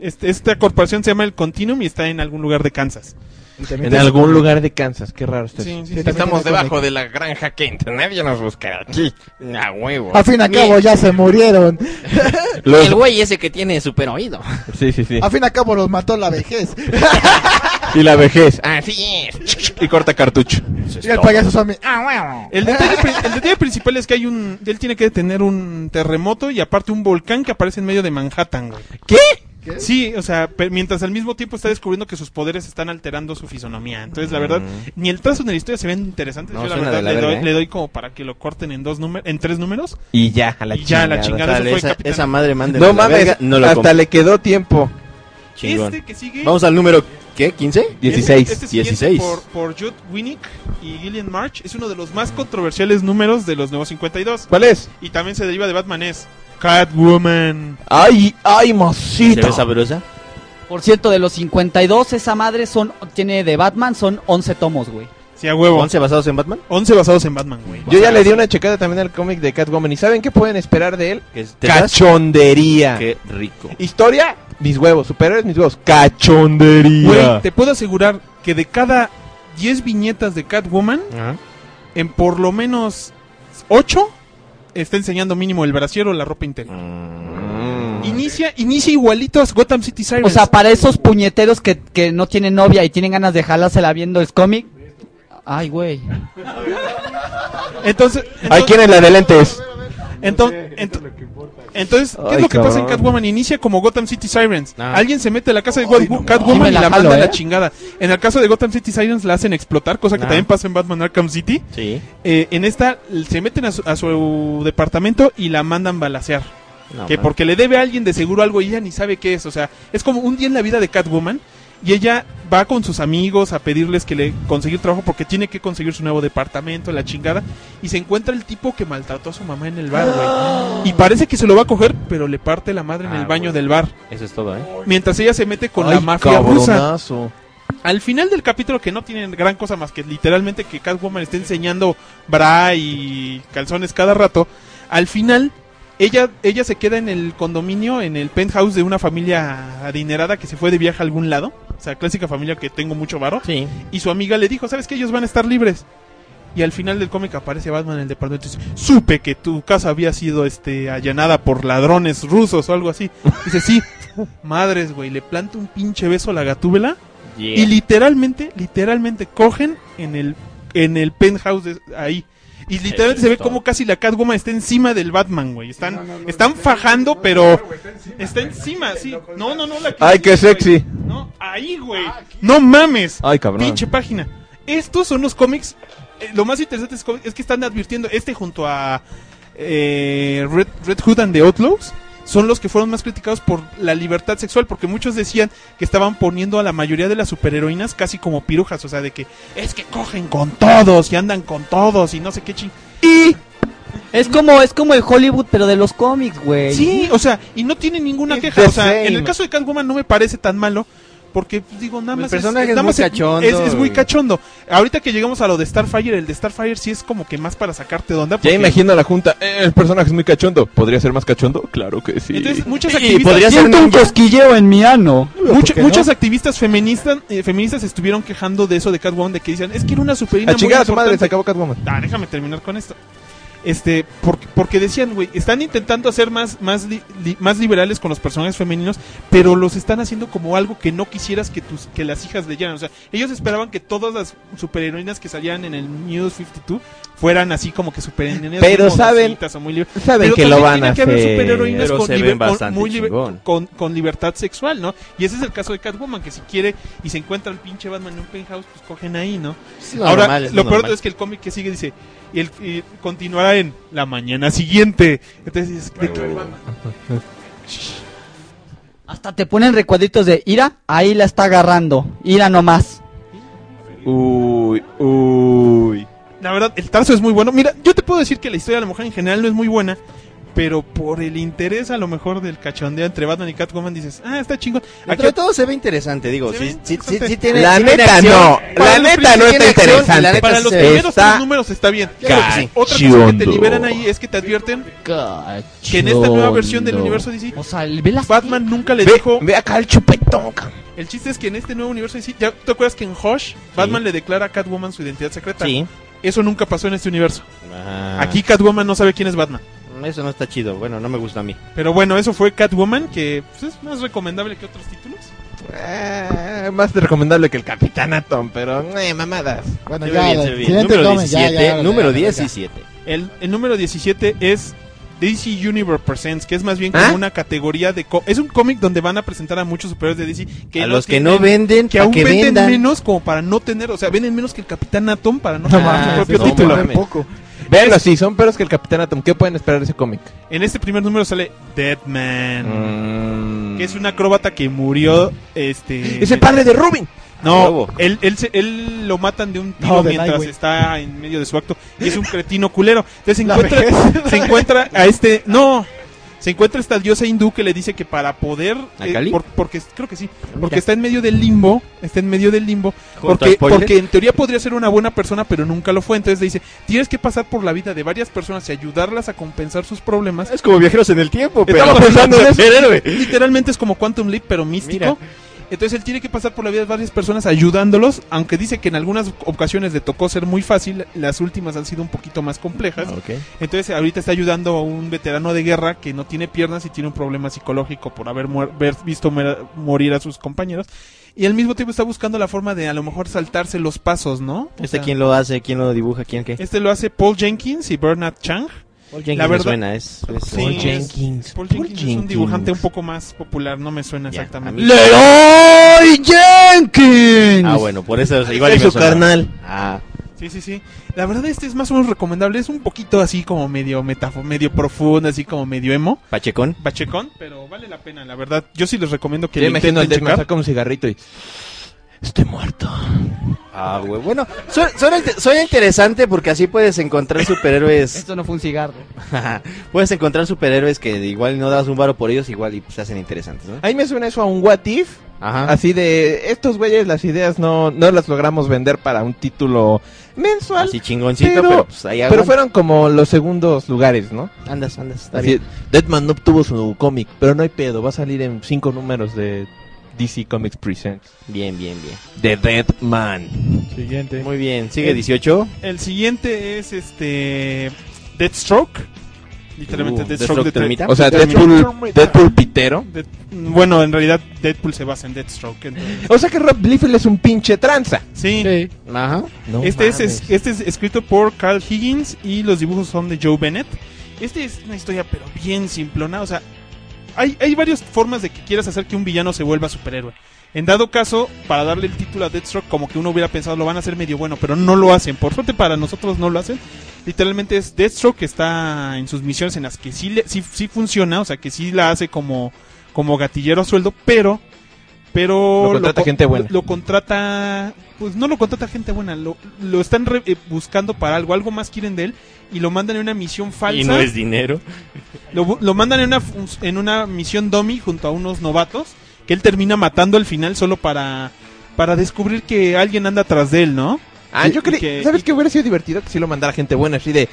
Este- esta corporación se llama el Continuum y está en algún lugar de Kansas. En algún lugar de Kansas, qué raro está Sí, eso. sí, Sí, sí. también Estamos debajo de la granja Kent. Nadie nos buscará aquí. A huevo. A fin y a cabo ya se murieron. Los- El güey ese que tiene super oído. Sí, sí, sí. A fin y a cabo los mató la vejez. Y la vejez. Así es. Y corta cartucho. Y el payaso zombie. Ah, bueno. El detalle, pri- el detalle principal es que hay un. Él tiene que detener un terremoto y aparte un volcán que aparece en medio de Manhattan, güey. ¿Qué? Sí, o sea, mientras al mismo tiempo está descubriendo que sus poderes están alterando su fisonomía. Entonces, la verdad, ni el trazo ni la historia se ven interesantes. No, Yo la verdad la le, doy, ¿eh? le doy como para que lo corten en dos números, en tres números. Y ya, a la Y ya, a la chingada. Esa, madre mande No mames, verga, no lo hasta compro. le quedó tiempo. Chingón. Este que sigue. Vamos al número, ¿qué? ¿15? 16. Este, este siguiente 16. Por, por Jude Winnick y Gillian March es uno de los más controversiales números de los nuevos 52. ¿Cuál es? Y también se deriva de Batman es Catwoman. Ay, ay, ¿Se masita. ve sabrosa? Por cierto, de los 52, esa madre son tiene de Batman son 11 tomos, güey. Sí, a huevo. 11 basados en Batman. 11 basados en Batman, güey. Yo ya le di una checada también al cómic de Catwoman. ¿Y saben qué pueden esperar de él? Que. Cachondería. Qué rico. Historia, mis huevos. Superhéroes, mis huevos. Cachondería. Güey, te puedo asegurar que de cada 10 viñetas de Catwoman, Ajá. en por lo menos 8 está enseñando mínimo el brasier o la ropa interior. Mm. Inicia, inicia igualito a Gotham City Sirens. O sea, para esos puñeteros que, que no tienen novia y tienen ganas de jalársela viendo el cómic. Ay, güey. entonces, Hay entonces, quien en la de lentes. entonces, ento- entonces, ¿qué Ay, es lo que pasa en. Catwoman? Inicia como Gotham City Sirens. Ah. Alguien se mete a la casa de Ay, no Catwoman y la la jalo, manda a la ¿eh? chingada. En el caso de Gotham City Sirens la hacen explotar, cosa que Ah. también pasa en Batman Arkham City. Sí. Eh, en esta se meten a su, a su departamento y la mandan balasear. No, que man. porque le debe a alguien de seguro algo y ella ni sabe qué es. O sea, es como un día en la vida de Catwoman y ella va con sus amigos a pedirles que le conseguir trabajo porque tiene que conseguir su nuevo departamento, la chingada. Y se encuentra el tipo que maltrató a su mamá en el bar, güey. Y parece que se lo va a coger, pero le parte la madre en Ah, el baño del bar. Eso es todo, ¿eh? Mientras ella se mete con Ay, la mafia rusa. cabronazo. Al final del capítulo, que no tienen gran cosa más que literalmente que Catwoman esté enseñando bra y calzones cada rato, al final ella, ella se queda en el condominio, en el penthouse de una familia adinerada que se fue de viaje a algún lado. O sea, clásica familia que tengo mucho varo. Sí. Y su amiga le dijo, ¿sabes que Ellos van a estar libres. Y al final del cómic aparece Batman en el departamento y dice, supe que tu casa había sido este allanada por ladrones rusos o algo así. Dice, sí, madres, güey, le planta un pinche beso a la gatúbela. Y literalmente, literalmente cogen en el en el penthouse de- ahí. Y literalmente se ve como casi la Catwoman está encima del Batman, güey. Están están fajando, pero está encima, sí. No, no, no, la que Ay, qué güey. sexy. No, ahí, güey. No mames. Ay, cabrón. Pinche página. Estos son los cómics. eh, lo más interesante es que están advirtiendo este junto a eh, Red, Red Hood and the Outlaws. Son los que fueron más criticados por la libertad sexual, porque muchos decían que estaban poniendo a la mayoría de las superheroínas casi como pirujas, o sea, de que es que cogen con todos y andan con todos y no sé qué ching. Y Es como, es como el Hollywood, pero de los cómics, güey. Sí, o sea, y no tiene ninguna queja. O sea, en el caso de Catwoman no me parece tan malo. Porque, pues, digo, nada El más. personaje es nada muy más cachondo, Es, es muy cachondo. Ahorita que llegamos a lo de Starfire, el de Starfire sí es como que más para sacarte de onda. Ya porque- imagino a la junta. eh, el personaje es muy cachondo. ¿Podría ser más cachondo? Claro que sí. Entonces, muchas Y activistas. podría ser Siento un cosquilleo en mi ano. mucho- ¿por qué muchas activistas feministas, eh, feministas estuvieron quejando de eso de Catwoman, de que decían, es que era una superheroína a chingar a su madre, importante". se acabó Catwoman. Ah, déjame terminar con esto. Este, porque, porque decían, güey, están intentando hacer más, más, li- li- más liberales con los personajes femeninos, pero los están haciendo como algo que no quisieras que tus, que las hijas leyeran. O sea, ellos esperaban que todas las superheroínas que salían en el News 52 fueran así como que superheroínas Pero muy saben- o muy saben Pero que lo van tiene a que haber hacer. superheroínas Pero con, se liber- con- muy liber- con, con libertad sexual, ¿no? Y ese es el caso de Catwoman, que si quiere y se encuentra el pinche Batman en un penthouse, pues cogen ahí, ¿no? Es Ahora, normal, es lo peor es que el cómic que sigue dice, y, el, y continuará en la mañana siguiente. Entonces, dices, ¿de qué Batman? Hasta te ponen recuadritos de Ira, ahí la está agarrando. Ira nomás. Uy, uy. La verdad, el tarso es muy bueno. Mira, yo te puedo decir que la historia de la mujer en general no es muy buena. Pero por el interés a lo mejor del cachondeo entre Batman y Catwoman dices, ah, está chingón. De todo se ve interesante, digo. Se Sí, ve sí, sí, interesante. sí tiene, La neta acción. no, Para la neta no está interesante. Para los primeros está tres números está bien. Otra cosa que te liberan ahí es que te advierten que en esta nueva versión del universo DC, O sea, el- ve las Batman nunca le Ve, dijo. ve acá el chupetón. cabrón. El chiste es que en este nuevo universo DC, ¿ya te acuerdas que en Hush Batman le declara a Catwoman su identidad secreta? Sí. Eso nunca pasó en este universo. Ah, Aquí Catwoman no sabe quién es Batman. Eso no está chido. Bueno, no me gusta a mí. Pero bueno, eso fue Catwoman, que pues, es más recomendable que otros títulos. Eh, más recomendable que el Capitán Atom, pero eh, mamadas. Bueno, Se ya, bien, se bien. Número tomen, ya, 17, ya, ya, número ya, ya. 17. El, el número 17 es DC Universe Presents, que es más bien como ¿Ah? una categoría de... co- es un cómic donde van a presentar a muchos superhéroes de DC que a no los que tienen- no venden, que aún que venden vendan. menos como para no tener, o sea, venden menos que el Capitán Atom para no No tener su propio no título. mames. Véanlo así, son peores que el Capitán Atom. ¿Qué pueden esperar de ese cómic? En este primer número sale Deadman, Mm. que es un acróbata que murió, este... Es el padre de Robin. No, él, él, se- él lo matan de un tiro No, mientras Nightwing. está en medio de su acto y es un cretino culero. Entonces se encuentra, se encuentra a este, no, se encuentra esta diosa hindú que le dice que para poder, ¿A eh, por- porque creo que sí, porque está en medio del limbo, está en medio del limbo, ¿Junto a porque, porque en teoría podría ser una buena persona, pero nunca lo fue. Entonces le dice, tienes que pasar por la vida de varias personas y ayudarlas a compensar sus problemas. Es como viajeros en el tiempo, pero Estamos pensando en eso. Literalmente es como Quantum Leap, pero místico. Entonces él tiene que pasar por la vida de varias personas ayudándolos, aunque dice que en algunas ocasiones le tocó ser muy fácil, las últimas han sido un poquito más complejas. Entonces ahorita está ayudando a un veterano de guerra que no tiene piernas y tiene un problema psicológico por haber visto morir a sus compañeros. Y al mismo tiempo está buscando la forma de a lo mejor saltarse los pasos, ¿no? O ¿Este sea, quién lo hace? ¿Quién lo dibuja? ¿Quién qué? Este lo hace Paul Jenkins y Bernard Chang. Paul Jenkins la me verdad- suena, es... es- Sí, Paul es- Jenkins. Paul Paul Jenkins es un Jenkins. dibujante un poco más popular, no me suena Ya, exactamente. ¡Leroy Jenkins! Ah, bueno, por eso igual Es me su carnal. Ah, Sí, sí, sí. La verdad este es más o menos recomendable. Es un poquito así como medio metafo, medio profundo, así como medio emo, Pachecón. bachecón, pero vale la pena, la verdad. Yo sí les recomiendo que lo imagino al intenten Deadman checar. saca un cigarrito y... Estoy muerto. Ah, güey. Bueno, suena, suena inte- suena interesante porque así puedes encontrar superhéroes. Esto no fue un cigarro. puedes encontrar superhéroes que igual no das un varo por ellos, igual y se hacen interesantes, ¿no? A mí me suena eso a un What If. Ajá. Así de, estos güeyes las ideas no, no las logramos vender para un título mensual. Así chingoncito, pero- pero, pues ahí Pero fueron como los segundos lugares, ¿no? Andas, andas, está Así, bien. Deadman no obtuvo su cómic, pero no hay pedo, va a salir en cinco números de DC Comics Presents. Bien, bien, bien. De Deadman. Siguiente. Muy bien, sigue Eh, 18. El siguiente es este Deathstroke. Literalmente Uh, Deathstroke, Deathstroke de termita. O sea. Deadpool, Deadpool pitero. Bueno, en realidad Deadpool se basa en Deathstroke. entonces- O sea que Rob Liefeld es un pinche tranza. Sí. Sí. Ajá. No este, es, mames. es- este es escrito por Carl Higgins y los dibujos son de Joe Bennett. Este es una historia pero bien simplona, o sea, hay, hay varias formas de que quieras hacer que un villano se vuelva superhéroe. En dado caso, para darle el título a Deathstroke, como que uno hubiera pensado lo van a hacer medio bueno, pero no lo hacen. Por suerte para nosotros no lo hacen. Literalmente es Deathstroke que está en sus misiones en las que sí, le- sí, sí funciona, o sea, que sí la hace como, como gatillero a sueldo, pero... Pero Lo contrata co- gente buena. Lo, contrata... Pues no lo contrata gente buena, lo, lo están re- eh, buscando para algo, algo más quieren de él y lo mandan en una misión falsa. Y no es dinero. Lo, lo mandan en una, fun- en una misión dummy junto a unos novatos que él termina matando al final solo para, para descubrir que alguien anda atrás de él, ¿no? Ah, Y- yo y creí, que- ¿sabes qué hubiera sido divertido? Que si lo mandara gente buena, así de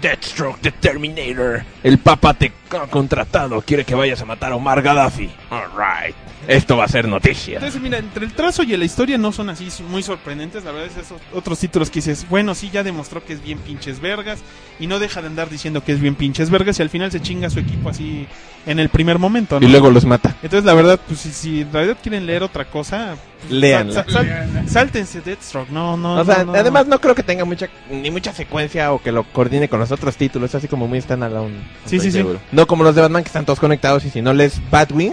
Deathstroke, the Terminator, el Papa te contratado quiere que vayas a matar a Omar Gaddafi. Alright. Esto va a ser noticia. Entonces, mira, entre el trazo y la historia no son así muy sorprendentes. La verdad es esos otros títulos que dices, bueno, sí, ya demostró que es bien pinches vergas. Y no deja de andar diciendo que es bien pinches vergas. Y al final se chinga a su equipo así en el primer momento. ¿no? Y luego los mata. Entonces, la verdad, pues si, si en realidad quieren leer otra cosa, pues, Léanla. sal- sal- sáltense Deathstroke. No, no. O sea, no, no. además no creo que tenga mucha ni mucha secuencia o que lo coordine con los otros títulos, así como muy standalone. Sí, sí, sí. seguro. No como los de Batman que están todos conectados y si no lees Batwing,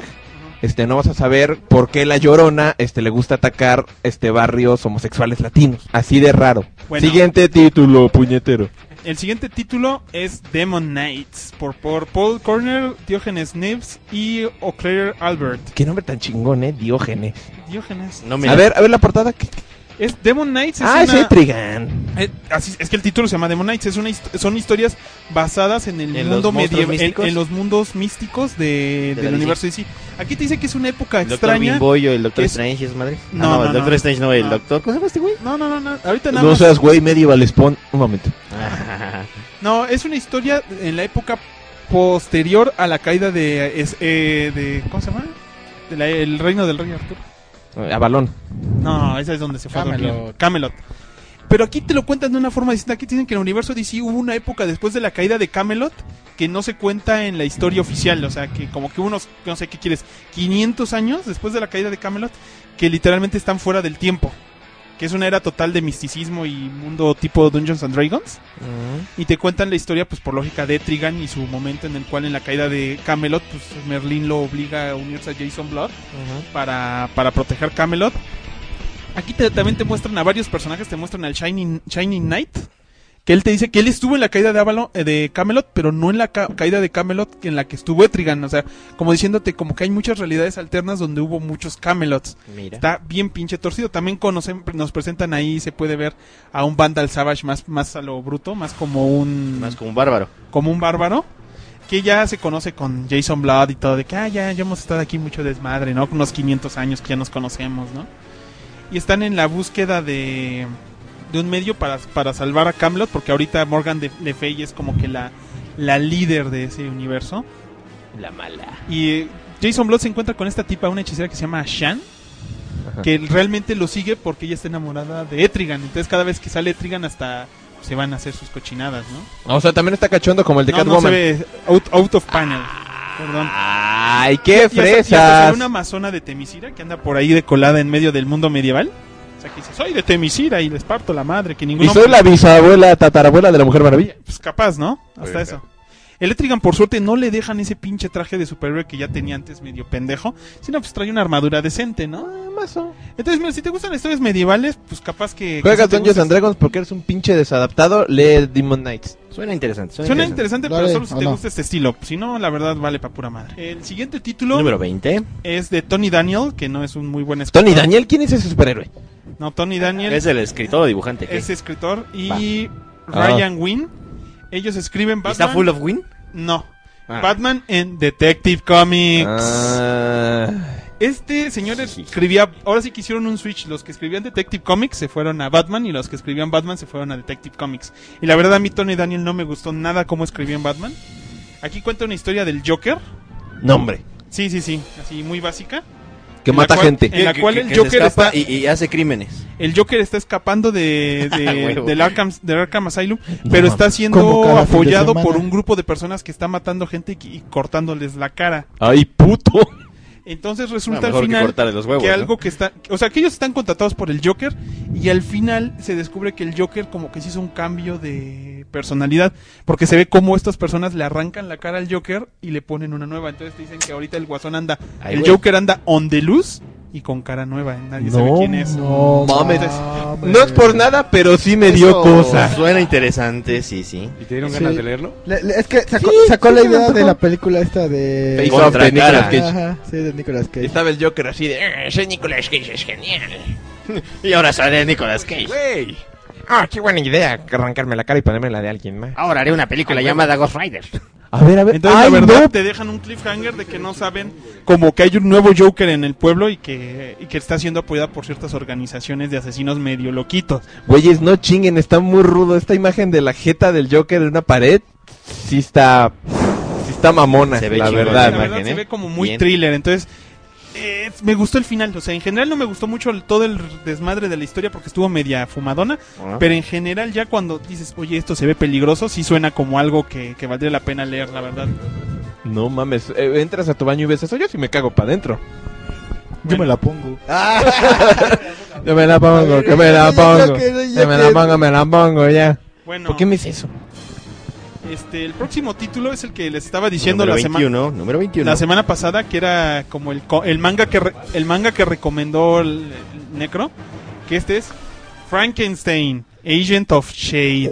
este no vas a saber por qué la Llorona este le gusta atacar este barrios homosexuales latinos, así de raro. Bueno. Siguiente título, puñetero. El siguiente título es Demon Knights por, por Paul Corner, Diógenes Nibs y O'Clair Albert. Qué nombre tan chingón, eh, Diógenes. Diógenes. a ver, a ver la portada. ¿qué- Es Demon Knights. Es Ah, es una- Etrigan. Eh, así, es que el título se llama Demon Knights. Es una hist- son historias basadas en el ¿En los mundo medieval, en, en los mundos místicos de, De del universo DC. Aquí te dice que es una época El Doctor extraña. Bimbo y el Doctor es- Strange es madre. Ah, No, no, el Doctor no. Strange no, el No. Doctor. ¿Cómo se llama este güey? No, no, no, no. Ahorita nada No más. seas güey, Medieval Spawn. Un momento. No, es una historia en la época posterior a la caída de, es- eh, de ¿cómo se llama? De la- el reino del rey Arturo. Avalón. No, esa es donde se fue a dormir. Camelot. Camelot. Pero aquí te lo cuentan de una forma distinta. Aquí dicen que en el universo DC hubo una época después de la caída de Camelot que no se cuenta en la historia oficial. O sea, que como que unos, no sé qué quieres, 500 años después de la caída de Camelot que literalmente están fuera del tiempo. Que es una era total de misticismo y mundo tipo Dungeons and Dragons. Y te cuentan la historia, pues por lógica de Trigan y su momento en el cual en la caída de Camelot, pues Merlín lo obliga a unirse a Jason Blood para, para proteger Camelot. Aquí te- también te muestran a varios personajes, te muestran al Shining, Shining Knight, que él te dice que él estuvo en la caída de, Avalon, eh, de Camelot, pero no en la ca- caída de Camelot en la que estuvo Etrigan, o sea, como diciéndote como que hay muchas realidades alternas donde hubo muchos Camelots. Mira. Está bien pinche torcido. También conocen, nos presentan ahí, se puede ver a un Vandal Savage más, más a lo bruto, más como un... Más como un bárbaro. Como un bárbaro. Que ya se conoce con Jason Blood y todo, de que ah, ya, ya hemos estado aquí mucho desmadre, ¿no? Unos 500 años que ya nos conocemos, ¿no? Y están en la búsqueda de, de un medio para, para salvar a Camelot, porque ahorita Morgan de, Le Fay es como que la, la líder de ese universo. La mala. Y eh, Jason Blood se encuentra con esta tipa, una hechicera que se llama Shan, que realmente lo sigue porque ella está enamorada de Etrigan. Entonces cada vez que sale Etrigan hasta se van a hacer sus cochinadas, ¿no? O sea, también está cachondo como el de No, no Catwoman. se ve out, out of panel. Perdón. Ay, Y qué hasta- y hasta fresas. una amazona de Temisira que anda por ahí de colada en medio del mundo medieval. O sea, que dice, soy de Temisira y les parto la madre, que ningún Y soy la bisabuela, tatarabuela de la Mujer Maravilla. Pues capaz, ¿no? Hasta eso. El Etrigan, por suerte, no le dejan ese pinche traje de superhéroe que ya tenía antes medio pendejo, sino pues trae una armadura decente, ¿no? Entonces, mira, si te gustan las historias medievales, pues capaz que... Juegas Dungeons and Dragons porque eres un pinche desadaptado, lee Demon Knights. Suena interesante. Suena interesante, Lo pero solo si ¿o te no? gusta este estilo. Si no, la verdad vale pa' pura madre. El siguiente título Número 20. es de Tony Daniel, que no es un muy buen escritor. Tony Daniel, ¿quién es ese superhéroe? No, Tony Daniel Es el escritor o dibujante. ¿qué? es escritor y Va. Ryan Wynn. Ellos escriben ¿Y Batman. ¿Está full of win? No. Ah. Batman en Detective Comics. Ah, Este señor escribía, ahora sí que hicieron un switch, los que escribían Detective Comics se fueron a Batman y los que escribían Batman se fueron a Detective Comics. Y la verdad a mí Tony Daniel no me gustó nada cómo escribía en Batman. Aquí cuenta una historia del Joker. nombre. Sí, sí, sí, así muy básica. Que En mata cual- gente. En la Que- cual que- el que Joker escapa está, y, y hace crímenes. el Joker está escapando de, del, Arkham, del Arkham Asylum, pero está siendo apoyado por un grupo de personas que está matando gente y, y cortándoles la cara. Ay, puto. Entonces resulta al final cortarle los huevos, que ¿no? algo que está, o sea, que ellos están contratados por el Joker y al final se descubre que el Joker como que se hizo un cambio de personalidad, porque se ve como estas personas le arrancan la cara al Joker y le ponen una nueva. Entonces te dicen que ahorita el Guasón anda, Ay, el. Joker anda on the loose y con cara nueva, nadie sabe No, quién es. No Mames. mames. No es por nada, pero sí me dio Eso cosa. Suena interesante, sí, sí. ¿Y te dieron Sí. ganas de leerlo? Le- le- es que sacó, Sí, sacó sí la idea de la película esta de... Face Off de Nicolas. Cage. Ajá, sí, de Nicolas Cage. Estaba el Joker así de... "Eh, Soy Nicolas Cage, es genial. Y ahora sale Nicolas Cage. Güey. Ah, qué buena idea arrancarme la cara y ponerme la de alguien más. Ahora haré una película llamada Ghost Rider. A ver, a ver. Entonces Ay, la verdad no. te dejan un cliffhanger de que no saben como que hay un nuevo Joker en el pueblo y que, y que está siendo apoyada por ciertas organizaciones de asesinos medio loquitos. Güeyes, no chinguen, está muy rudo. Esta imagen de la jeta del Joker en una pared, sí está Sí está mamona, Se ve la verdad. la verdad imagen, se ¿eh? ve como muy Bien. thriller, entonces eh, me gustó el final, o sea, en general no me gustó mucho el- todo el desmadre de la historia porque estuvo media fumadona, Ah. pero en general ya cuando dices, oye, esto se ve peligroso, sí suena como algo que, que valdría la pena leer, la verdad. No mames, eh, entras a tu baño y ves eso, yo sí me cago para adentro. Yo me la pongo. Yo me la pongo, que me la pongo. que- me la pongo, me la pongo ya. Bueno, ¿Por qué me hice eso? Este, el próximo título es el que les estaba diciendo número la semana 21, número 21. la semana pasada que era como el, co- el manga que re- el manga que recomendó el, el Necro, que este es Frankenstein, Agent of Shade.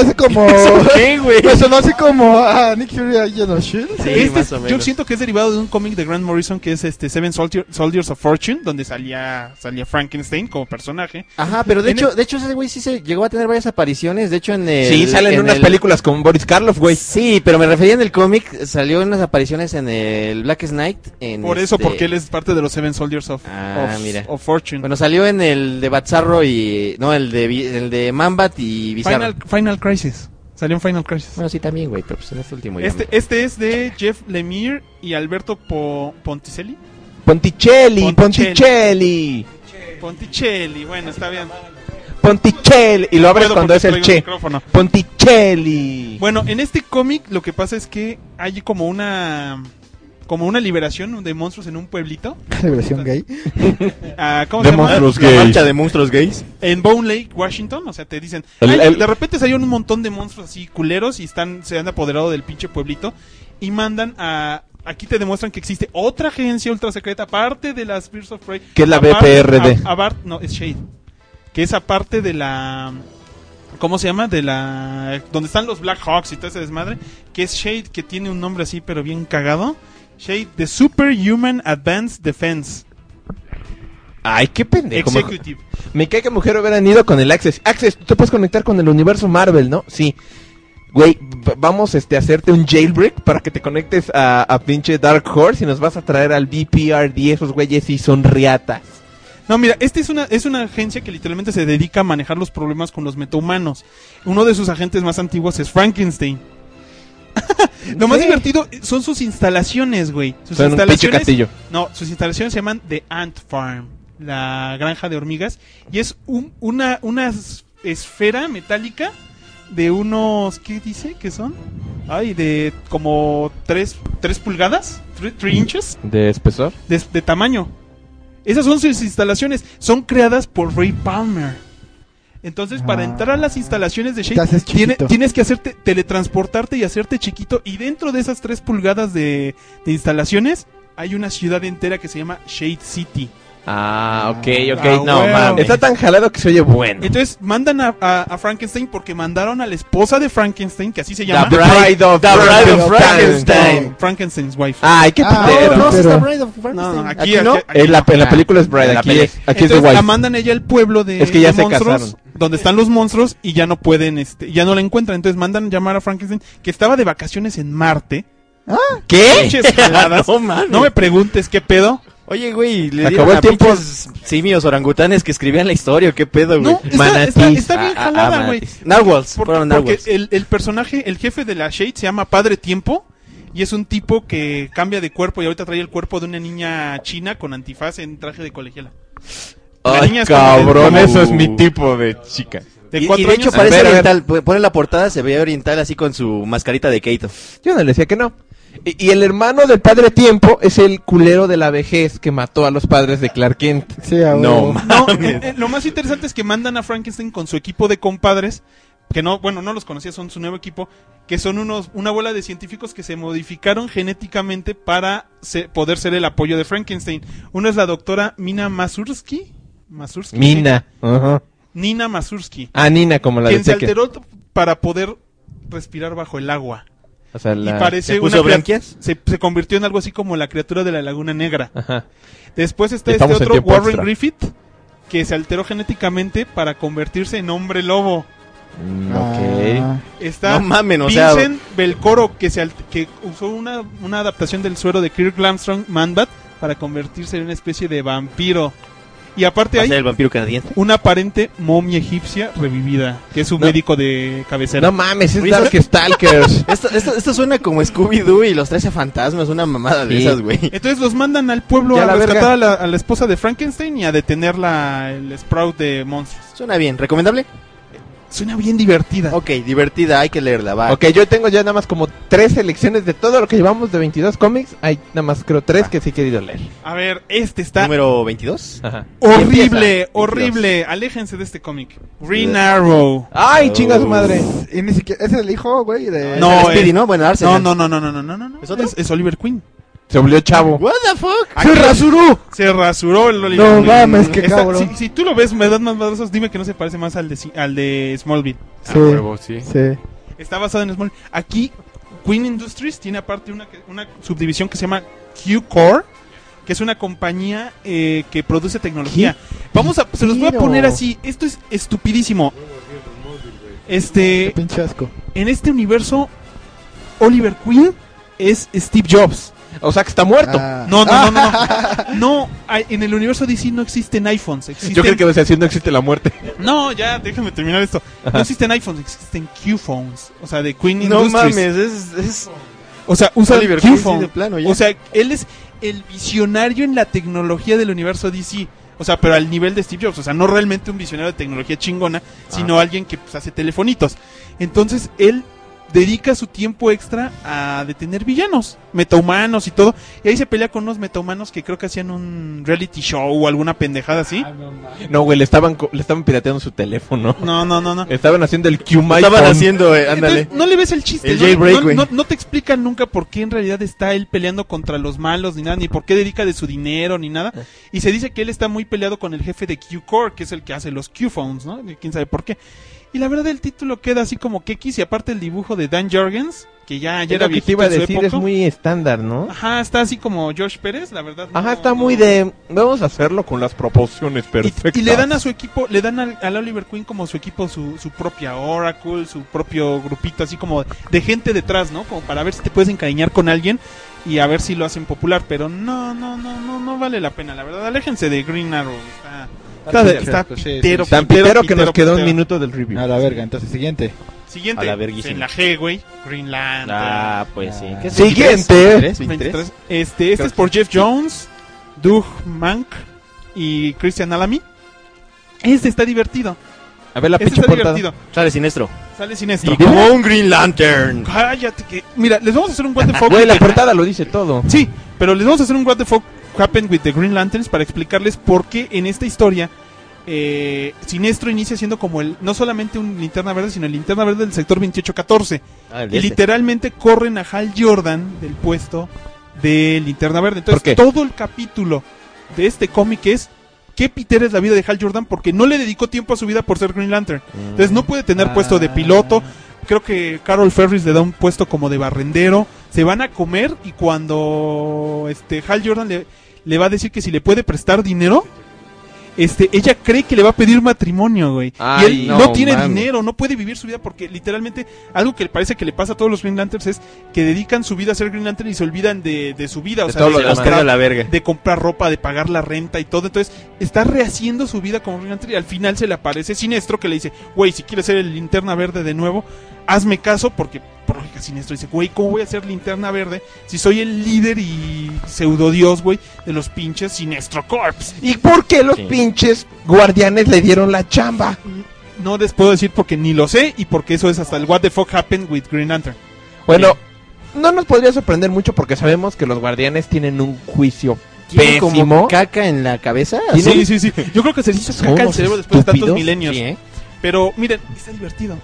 Hace como. ¿Qué, güey? Me sonó así como a Nick Fury a Agent of Shield. Sí, Este más es- o yo siento que es derivado de un cómic de Grant Morrison que es este Seven Soldier- Soldiers of Fortune, donde salía salía Frankenstein como personaje. Ajá, pero de En hecho, el- de hecho ese güey sí se llegó a tener varias apariciones, de hecho en el Sí, salen en unas el- películas con Boris Karloff, güey. Sí, pero me refería en el cómic, salió en unas apariciones en el Black Knight. En Por eso, este- porque él es parte de los Seven Soldiers of, Ah, of- mira. of Fortune. Bueno, salió en el de Batzarro y... No, el de, el de Mambat y Bizarro. Final, Final Crisis. Salió en Final Crisis. Bueno, sí, también, güey, pero pues en este último ya Este, este es de Jeff Lemire y Alberto Po- Ponticelli. Ponticelli, Ponticelli. Ponticelli. Ponticelli, bueno, está bien. Ponticelli. Y lo abres puedo cuando es el che. Ponticelli. Bueno, en este cómic lo que pasa es que hay como una como una liberación de monstruos en un pueblito. Liberación gay. Ah, ¿Cómo De se llama? monstruos La gays. marcha de monstruos gays. En Bone Lake, Washington, o sea, te dicen, El- "Ay, el- de repente salieron un montón de monstruos así culeros y están se han apoderado del pinche pueblito y mandan a aquí te demuestran que existe otra agencia ultra secreta aparte de las Birds of Prey, Que es la aparte- BPRD. a- aparte- no, es Shade. Que es aparte de la ¿Cómo se llama? De la donde están los Black Hawks y todo ese desmadre, que es Shade que tiene un nombre así pero bien cagado. Shade the Superhuman Advanced Defense Ay, qué pendejo. Executive. Me cae que mujer hubieran ido con el Access. Access, tú te puedes conectar con el universo Marvel, ¿no? Sí. Güey, vamos este, a hacerte un jailbreak para que te conectes a, a pinche Dark Horse y nos vas a traer al BPRD. Esos güeyes sí son riatas. No, mira, esta es una, es una agencia que literalmente se dedica a manejar los problemas con los metahumanos. Uno de sus agentes más antiguos es Frankenstein. Lo más divertido son sus instalaciones, güey. Sus Son un pinche castillo. No, sus instalaciones se llaman The Ant Farm, la granja de hormigas. Y es un- una, una es- esfera metálica de unos, ¿qué dice que son? Ay, de como 3 pulgadas, 3 inches ¿De espesor? de, de tamaño. Esas son sus instalaciones. Son creadas por Ray Palmer. Entonces, para Ah. entrar a las instalaciones de Shade, tiene- tienes que hacerte teletransportarte y hacerte chiquito. Y dentro de esas tres pulgadas de, de instalaciones, hay una ciudad entera que se llama Shade City. Ah, ok, ok. Ah, no, mames. Está tan jalado que se oye bueno. Entonces, mandan a, a- a Frankenstein porque mandaron a la esposa de Frankenstein, que así se The llama. Bride of The Bride of Frankenstein. Frankenstein. Frankenstein's wife. Ay, qué Ah, pitero. no, No, está Bride of Frankenstein. No, no, aquí- ¿Aquí no? aquí- En la, en la película es Bride, aquí, es, aquí es The Wife. la mandan ella al pueblo de, Es que ya de se monstruos, casaron. Donde están los monstruos y ya no pueden, este, ya no la encuentran. Entonces mandan llamar a Frankenstein, que estaba de vacaciones en Marte. ¿Qué? Pinches jaladas. No mames. No me preguntes qué pedo. Oye, güey, le acabó el tiempo. simios orangutanes que escribían la historia, ¿qué pedo, güey? No, está, Manatís. está, está bien Ah, ah, jalada, ah, güey. manatís. Narwhals, Por- fueron porque narwhals. el, el personaje, el jefe de la Shade se llama Padre Tiempo. Y es un tipo que cambia de cuerpo y ahorita trae el cuerpo de una niña china con antifaz en traje de colegiala. La Ay, niña es como de- cabrón, como- eso es mi tipo de chica. de Y, y cuatro de hecho años. parece A ver, a ver. oriental. Pone la portada, se veía oriental así con su mascarita de Keito. Yo no le decía que no. Y, y el hermano del padre tiempo es el culero de la vejez que mató a los padres de Clark Kent. Sí, a No, huevo. No, eh, eh, lo más interesante es que mandan a Frankenstein con su equipo de compadres, que no, bueno, no los conocía, son su nuevo equipo, que son unos, una bola de científicos que se modificaron genéticamente para se- poder ser el apoyo de Frankenstein. Uno es la doctora Mina Masursky. Masursky Mina. Ajá. sí. Nina Masursky. Ah, Nina, como la de quien se Tekken. alteró para poder respirar bajo el agua. O sea, la... Y parece ¿Se una puso crea- branquias? Se, se convirtió en algo así como la criatura de la Laguna Negra. Ajá. Después está Estamos este otro Warren extra. Griffith que se alteró genéticamente para convertirse en hombre lobo. Mm, Ah, ok. Está No mamen, o sea- Vincent Belcoro que se que usó una, una adaptación del suero de Kirk Armstrong Manbat para convertirse en una especie de vampiro. Y aparte ¿Va a hay el vampiro canadiense? una aparente momia egipcia revivida, que es un No. médico de cabecera. No mames, es Oye, Dark. Stalkers. Esto, esto, esto suena como Scooby-Doo y los 13 fantasmas, una mamada de Sí. esas, güey. Entonces los mandan al pueblo Ya a la rescatar verga. a la, a la esposa de Frankenstein y a detener la, el Sprout de monstruos. Suena bien. ¿Recomendable? Suena bien divertida. Ok, divertida, hay que leerla, va. ok, yo tengo ya nada más como tres selecciones de todo lo que llevamos de 22 cómics. Hay nada más creo tres que sí he querido leer. A ver, este está Número 22. Ajá. horrible, horrible. Aléjense de este cómic. Green Arrow. Ay, chinga su madre. Y ni siquiera. ¿Es el hijo, güey? De... No, Speedy, eh. ¿no? Bueno, No, Arsenal. no, no, no, no, no, no, no. ¿Es otro? Es, es Oliver Queen. Se volvió chavo. What the fuck? Aquí- rasuró! Se rasuró el Oliver No mames, qué Está- cabrón. Si, si tú lo ves, me das más madrazos, dime que no se parece más al de, al de Smallville. Sí. huevo, sí. Sí. Está basado en Smallville. Aquí, Queen Industries tiene aparte una, que- una subdivisión que se llama Q-Core, que es una compañía eh, que produce tecnología. Vamos a, se los voy a poner así. Esto es estupidísimo. Qué Este, pinche asco. en este universo, Oliver Queen es Steve Jobs. O sea que está muerto. Ah. No, no, no, no. No, No, hay- en el universo DC no existen iPhones. Existen... Yo creo que vas a decir no existe la muerte. No, ya, déjame terminar esto. No existen iPhones, existen Q-Phones. O sea, de Queen No Industries. mames, es, es O sea, usa Oliver Q-Phone. de plano, ya. O sea, él es el visionario en la tecnología del universo DC. O sea, pero al nivel de Steve Jobs. O sea, no realmente un visionario de tecnología chingona, sino alguien que pues, hace telefonitos. Entonces, él dedica su tiempo extra a detener villanos, metahumanos y todo. Y ahí se pelea con unos metahumanos que creo que hacían un reality show o alguna pendejada así. No, güey, le estaban, co- le estaban pirateando su teléfono. No, no, no, no. Estaban haciendo el Q estaban haciendo, eh, ándale. Entonces, no le ves el chiste. El ¿no? jailbreak, no, güey. no- no te explican nunca por qué en realidad está él peleando contra los malos, ni nada, ni por qué dedica de su dinero, ni nada. Y se dice que él está muy peleado con el jefe de Q-Core, que es el que hace los Q-Phones, ¿no? Y Quién sabe por qué. Y la verdad el título queda así como que X y aparte el dibujo de Dan Jorgens, que ya, ya era lo que te iba a decir, época. es muy estándar, ¿no? Ajá, está así como Josh Pérez, la verdad. no- Ajá, está no- muy de... Vamos a hacerlo con las proporciones y, perfectas. y le dan a su equipo, le dan al, al Oliver Queen como su equipo, su, su propia Oracle, su propio grupito, así como de gente detrás, ¿no? Como para ver si te puedes encariñar con alguien y a ver si lo hacen popular. Pero no, no, no, no, no vale la pena, la verdad. Aléjense de Green Arrow. Está, está, pitero, está pues sí, pitero, sí, Tan pitero, pitero que nos quedó un minuto del review. A la verga, entonces siguiente. Siguiente, A la verguísima. en la G, güey. Greenland. Ah, pues sí. Ah. ¿Qué es? Siguiente. 23? 23? Este, este es por Jeff Jones, Doug Mank y Christian Alamy. Este está divertido. A ver la Este pinche está portada. divertido. Sale siniestro. Sale siniestro. Y como un Green Lantern. Cállate que... Mira, les vamos a hacer un what the fuck. Güey, la portada lo dice todo. Sí, pero les vamos a hacer un what the fuck happened with the Green Lanterns para explicarles por qué en esta historia eh, Sinestro inicia siendo como el no solamente un linterna verde, sino el linterna verde del sector 2814. Ah, Y literalmente corren a Hal Jordan del puesto de linterna verde. Entonces, todo el capítulo de este cómic es qué pitera es la vida de Hal Jordan porque no le dedicó tiempo a su vida por ser Green Lantern. Entonces no puede tener puesto de piloto. Creo que Carol Ferris le da un puesto como de barrendero. Se van a comer y cuando este Hal Jordan le, le va a decir que si le puede prestar dinero, este, ella cree que le va a pedir matrimonio, güey. y Ay, él no, no tiene dinero, no puede vivir su vida porque literalmente algo que le parece que le pasa a todos los Green Lanterns es que dedican su vida a ser Green Lantern y se olvidan de, de su vida, o De sea, todo de, carga la verga. de comprar ropa, de pagar la renta y todo. Entonces, está rehaciendo su vida como Green Lantern y al final se le aparece Sinestro que le dice, güey, si quieres ser el linterna verde de nuevo, hazme caso porque, Sinestro dice, güey, ¿cómo voy a ser linterna verde si soy el líder y pseudo dios, güey, de los pinches Sinestro Corps? ¿Y por qué los Sí. pinches guardianes le dieron la chamba? No les puedo decir porque ni lo sé y porque eso es hasta el What the fuck happened with Green Lantern. Bueno, no nos podría sorprender mucho porque sabemos que los guardianes tienen un juicio ¿Tiene como caca en la cabeza? Sí. Sí, sí, sí. Yo creo que se hizo caca al unos cerebro después de tantos milenios. Sí, ¿eh? Pero miren, está divertido.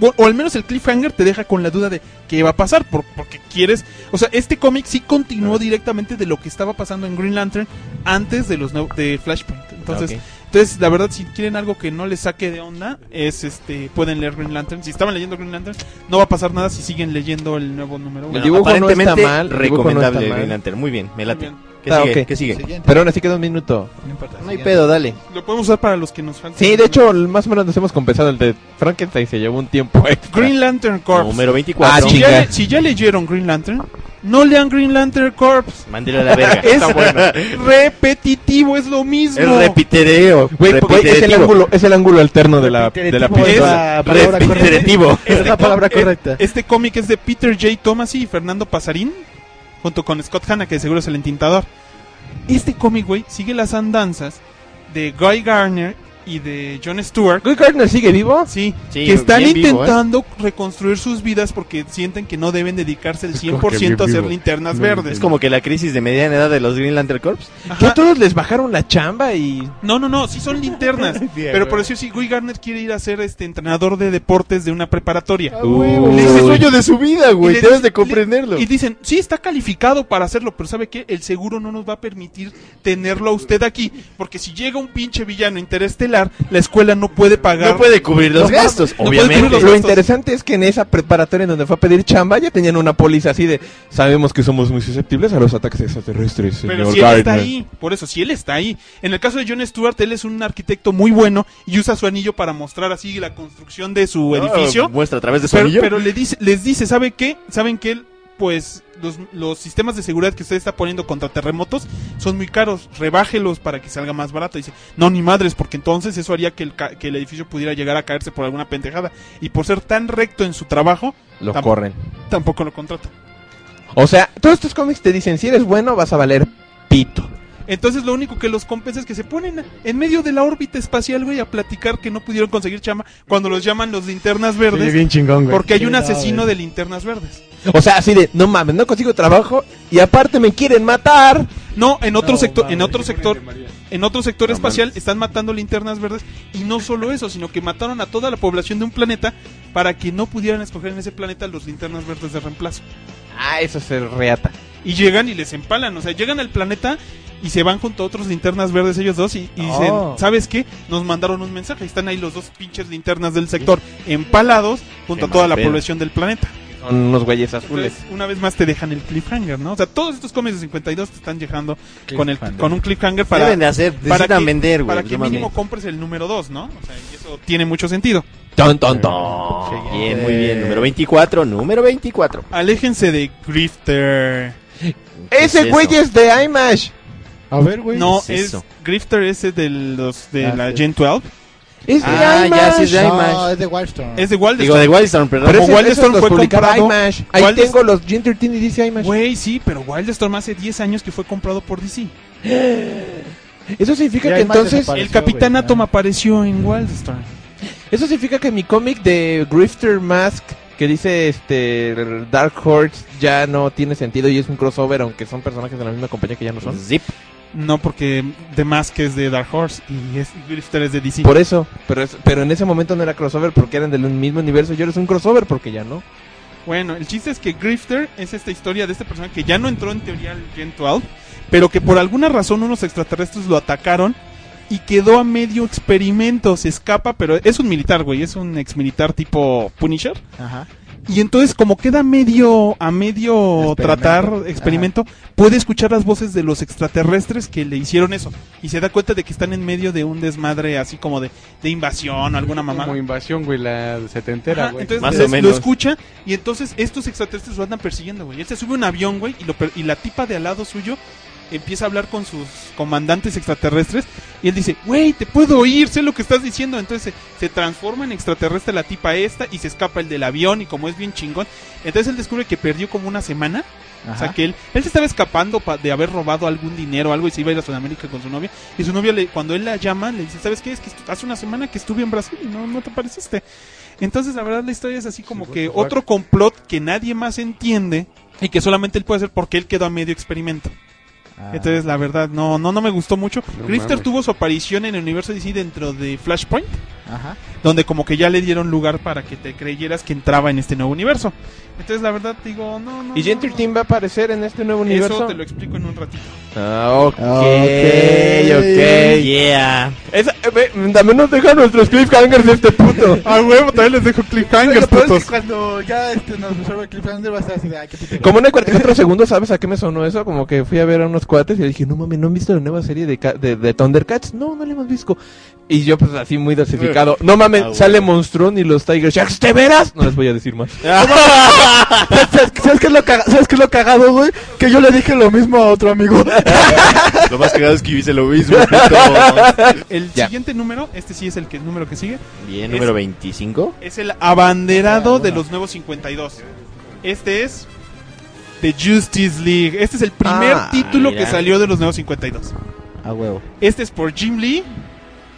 O, o al menos el cliffhanger te deja con la duda de qué va a pasar, por- porque quieres... O sea, este cómic sí continuó directamente de lo que estaba pasando en Green Lantern antes de los de Flashpoint. Entonces, entonces la verdad, si quieren algo que no les saque de onda, es este pueden leer Green Lantern. Si estaban leyendo Green Lantern, no va a pasar nada si siguen leyendo el nuevo número uno. El dibujo no está aparentemente mal, no recomendable está mal. Green Lantern. Muy bien, me late. Muy bien. ¿Qué Ah, sigue? ok. ¿Qué sigue? Siguiente. Pero aún así queda un minuto. No importa. No hay pedo, dale. Lo podemos usar para los que nos faltan. Sí, de hecho, más o menos nos hemos compensado. El de Frankenstein se llevó un tiempo extra. Green Lantern Corps. Número Ah, 24. si, chinga. ya, si ya leyeron Green Lantern, No lean Green Lantern Corps. Mándelo a la verga. Es Está bueno. repetitivo, es lo mismo. Es repitereo. Es el ángulo, es el ángulo alterno de la, de la es. Es la palabra co- correcta. Este cómic es de Peter J. Tomasi y Fernando Pasarín, junto con Scott Hanna, que seguro es el entintador. Este cómic, güey, sigue las andanzas de Guy Garner y de John Stewart. ¿Guy Gardner sigue vivo? Sí, Sí, que están vivo, ¿eh? intentando reconstruir sus vidas porque sienten que no deben dedicarse el Es como 100% que bien a hacer vivo. linternas No, verdes. Es como que la crisis de mediana edad de los Green Lantern Corps. Que a todos les bajaron la chamba y... No, no, no, sí son linternas. pero por eso sí, Guy Garner quiere ir a ser este entrenador de deportes de una preparatoria. Ese es el sueño de su vida, Y güey. Debes de comprenderlo. le- Y dicen, sí, está calificado para hacerlo, pero ¿sabe qué? El seguro no nos va a permitir tenerlo a usted aquí, porque si llega un pinche villano interestelar, la escuela no puede pagar. No puede cubrir los gastos, no puede obviamente. cubrir los Lo interesante es que en esa preparatoria en donde fue a pedir chamba ya tenían una póliza así de sabemos que somos muy susceptibles a los ataques extraterrestres, señor Pero si él está Gardner". ahí, por eso, si él está ahí. En el caso de John Stewart, él es un arquitecto muy bueno y usa su anillo para mostrar así la construcción de su Ah, edificio. muestra a través de su pero, anillo. pero le dice, les dice, ¿sabe qué? ¿Saben que Pues los, los sistemas de seguridad que usted está poniendo contra terremotos son muy caros. Rebájelos para que salga más barato. Dice, no, ni madres, porque entonces eso haría que el, ca- que el edificio pudiera llegar a caerse por alguna pendejada. Y por ser tan recto en su trabajo, Lo tam- corren. Tampoco lo contratan. O sea, todos estos cómics te dicen, si eres bueno vas a valer pito. Entonces lo único que los compensa es que se ponen en medio de la órbita espacial, güey, a platicar que no pudieron conseguir chama cuando los llaman los linternas verdes. bien chingón, güey. Porque hay un asesino de linternas verdes. O sea, así de, no mames, no consigo trabajo y aparte me quieren matar. No, en otro No, sector, mames, en otro sector, en otro sector No espacial mames. están matando linternas verdes y no solo eso, sino que mataron a toda la población de un planeta para que no pudieran escoger en ese planeta los linternas verdes de reemplazo. Ah, eso es el reata. Y llegan y les empalan, o sea, llegan al planeta y se van junto a otros linternas verdes ellos dos y, y dicen, Oh. ¿sabes qué? Nos mandaron un mensaje, están ahí los dos pinches linternas del sector empalados junto Qué a toda la población del planeta. Son unos güeyes azules. Entonces, una vez más te dejan el cliffhanger, ¿no? O sea, todos estos cómics de 52 te están dejando con el con un cliffhanger para Deben de hacer, para que, vender, güey. para que mínimo compres el número 2, ¿no? O sea, y eso tiene mucho sentido. Ton, ton, ton. Bien, muy bien. Número 24, número 24. Aléjense de Grifter. Ese es güey es de IMASH. A ver, güey. No, ¿qué es es? Grifter ese de los de Ah, la. Gen 12. Es de Ah, ya, sí, es de. IMAX. No, es de Wildstorm. Es de Wildstorm. Digo, de Wildstorm, perdón. Pero Como ese, Wildstorm esos los fue publicaba comprado- IMASH. Ahí Wildes- tengo los Gen 13 y dice IMASH. Güey, sí, pero Wildstorm hace 10 años que fue comprado por DC. Eso significa Ya que entonces... desapareció. El Capitán güey, Atom ah. apareció en Wildstorm. Eso significa que mi cómic de Grifter Mask que dice este Dark Horse ya no tiene sentido y es un crossover aunque son personajes de la misma compañía que ya no son. Zip. No, porque The Mask es de Dark Horse y es, Grifter es de DC. Por eso, pero es- pero en ese momento no era crossover porque eran del mismo universo y ahora es un crossover porque ya no. Bueno, el chiste es que Grifter es esta historia de este personaje que ya no entró en teoría al Gen 12, pero que por alguna razón unos extraterrestres lo atacaron y quedó a medio experimento. Se escapa, pero es un militar, güey, es un ex militar tipo Punisher. Ajá. Y entonces, como queda medio a medio Experimento. tratar experimento, puede escuchar las voces de los extraterrestres que le hicieron eso. Y se da cuenta de que están en medio de un desmadre así como de, de invasión o alguna mamada. Como invasión, güey, la setentera, Ajá, güey. entonces Más les- o menos. lo escucha y entonces estos extraterrestres lo andan persiguiendo, güey. Él se sube a un avión, güey, y, lo per- y la tipa de al lado suyo empieza a hablar con sus comandantes extraterrestres y él dice, güey, te puedo oír, sé lo que estás diciendo. Entonces se, se transforma en extraterrestre la tipa esta y se escapa el del avión y como es bien chingón, entonces él descubre que perdió como una semana. O sea que él, él se estaba escapando pa- de haber robado algún dinero o algo y se iba a ir a Sudamérica con su novia. Y su novia, le, cuando él la llama, le dice, ¿sabes qué? Es que hace una semana que estuve en Brasil y no, no te apareciste. Entonces, la verdad, la historia es así como que otro complot que nadie más entiende y que solamente él puede hacer porque él quedó a medio experimento. Ah. Entonces, la verdad, no, no, no me gustó mucho. No Grifter tuvo su aparición en el universo DC dentro de Flashpoint, Ajá. donde como que ya le dieron lugar para que te creyeras que entraba en este nuevo universo. Entonces, la verdad, digo, no, no. ¿Y Gen no, 13 va a aparecer en este nuevo Eso universo? te lo explico en un ratito. Ah, ok, Ok. ok. Yeah. Esa, eh, también nos deja nuestros cliffhangers de este puto. Ah, huevo, también les dejo cliffhangers, putos. que cuando ya este, nos resuelve el cliffhanger va a ser así de, ay, qué. Como en el 44 segundos, ¿sabes a qué me sonó eso? Como que fui a ver a unos cuates y dije, no mames, ¿no han visto la nueva serie de, de, de Thundercats? No, no la hemos visto. Y yo pues así muy dosificado. No mames, Ah, sale Monstrón y los Tiger Sharks. ¿Te veras? No les voy a decir más. ¿Sabes, sabes qué es lo caga- ¿Sabes qué es lo cagado, güey? Que yo le dije lo mismo a otro amigo. Lo más cagado es que hice lo mismo. El Ya. siguiente número, este sí es el, que, el número que sigue, Bien, Es- número 25. es el abanderado de los nuevos 52. Este es The Justice League. Este es el primer Ah, título mira. que salió de los nuevos 52. A huevo. Este es por Jim Lee,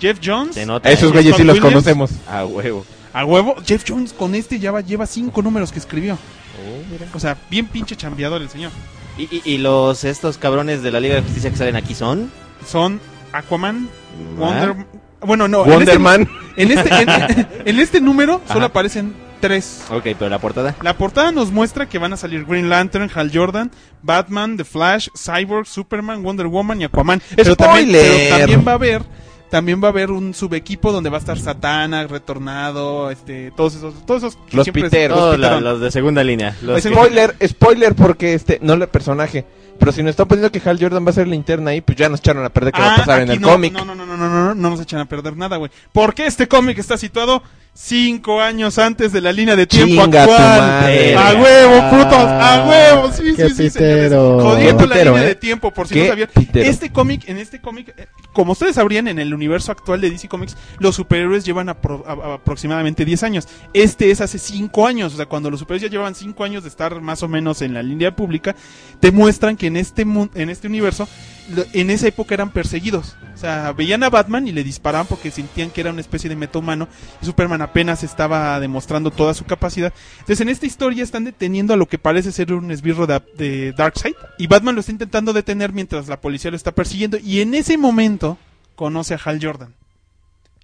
Jeff Jones. Se nota. A esos güeyes sí los Williams. conocemos. A huevo. A huevo, Jeff Jones con este ya va- lleva cinco números que escribió. Oh, mira. O sea, bien pinche chambeador el señor. ¿Y, y, y los estos cabrones de la Liga de Justicia que salen aquí son? Son Aquaman, Ah. Wonder... Bueno, no. En este, en este, en- en este número solo aparecen tres. Ok, pero la portada. La portada nos muestra que van a salir Green Lantern, Hal Jordan, Batman, The Flash, Cyborg, Superman, Wonder Woman y Aquaman. Pero también, pero también va a haber también va a haber un subequipo donde va a estar Satana, Retornado, este, todos esos, todos esos que Los siempre- piteros. los la- los de segunda línea. Los que- Spoiler, spoiler porque este, no el personaje. Pero si nos están poniendo que Hal Jordan va a ser linterna ahí, pues ya nos echaron a perder que va a Ah, pasar en el no, cómic. No, no, no, no, no, no, no, no nos echan a perder nada, güey. Porque este cómic está situado cinco años antes de la línea de tiempo Chinga tu actual. madre. A huevo, putos, a huevo, sí, Qué sí, sí, señores. pitero. Jodiendo Qué la pitero, línea ¿eh? de tiempo, por si Qué no sabían. pitero. Este cómic, en este cómic, eh, como ustedes sabrían, en el universo actual de DC Comics, los superhéroes llevan apro- a- a- aproximadamente 10 años. Este es hace 5 años, o sea, cuando los superhéroes ya llevan 5 años de estar más o menos en la línea pública, te muestran que en este, mu- en este universo, lo- en esa época eran perseguidos. O sea, veían a Batman y le disparaban porque sentían que era una especie de metahumano y Superman apenas estaba demostrando toda su capacidad. Entonces, en esta historia están deteniendo a lo que parece ser un esbirro de, Darkseid y Batman lo está intentando detener mientras la policía lo está persiguiendo y en ese momento conoce a Hal Jordan.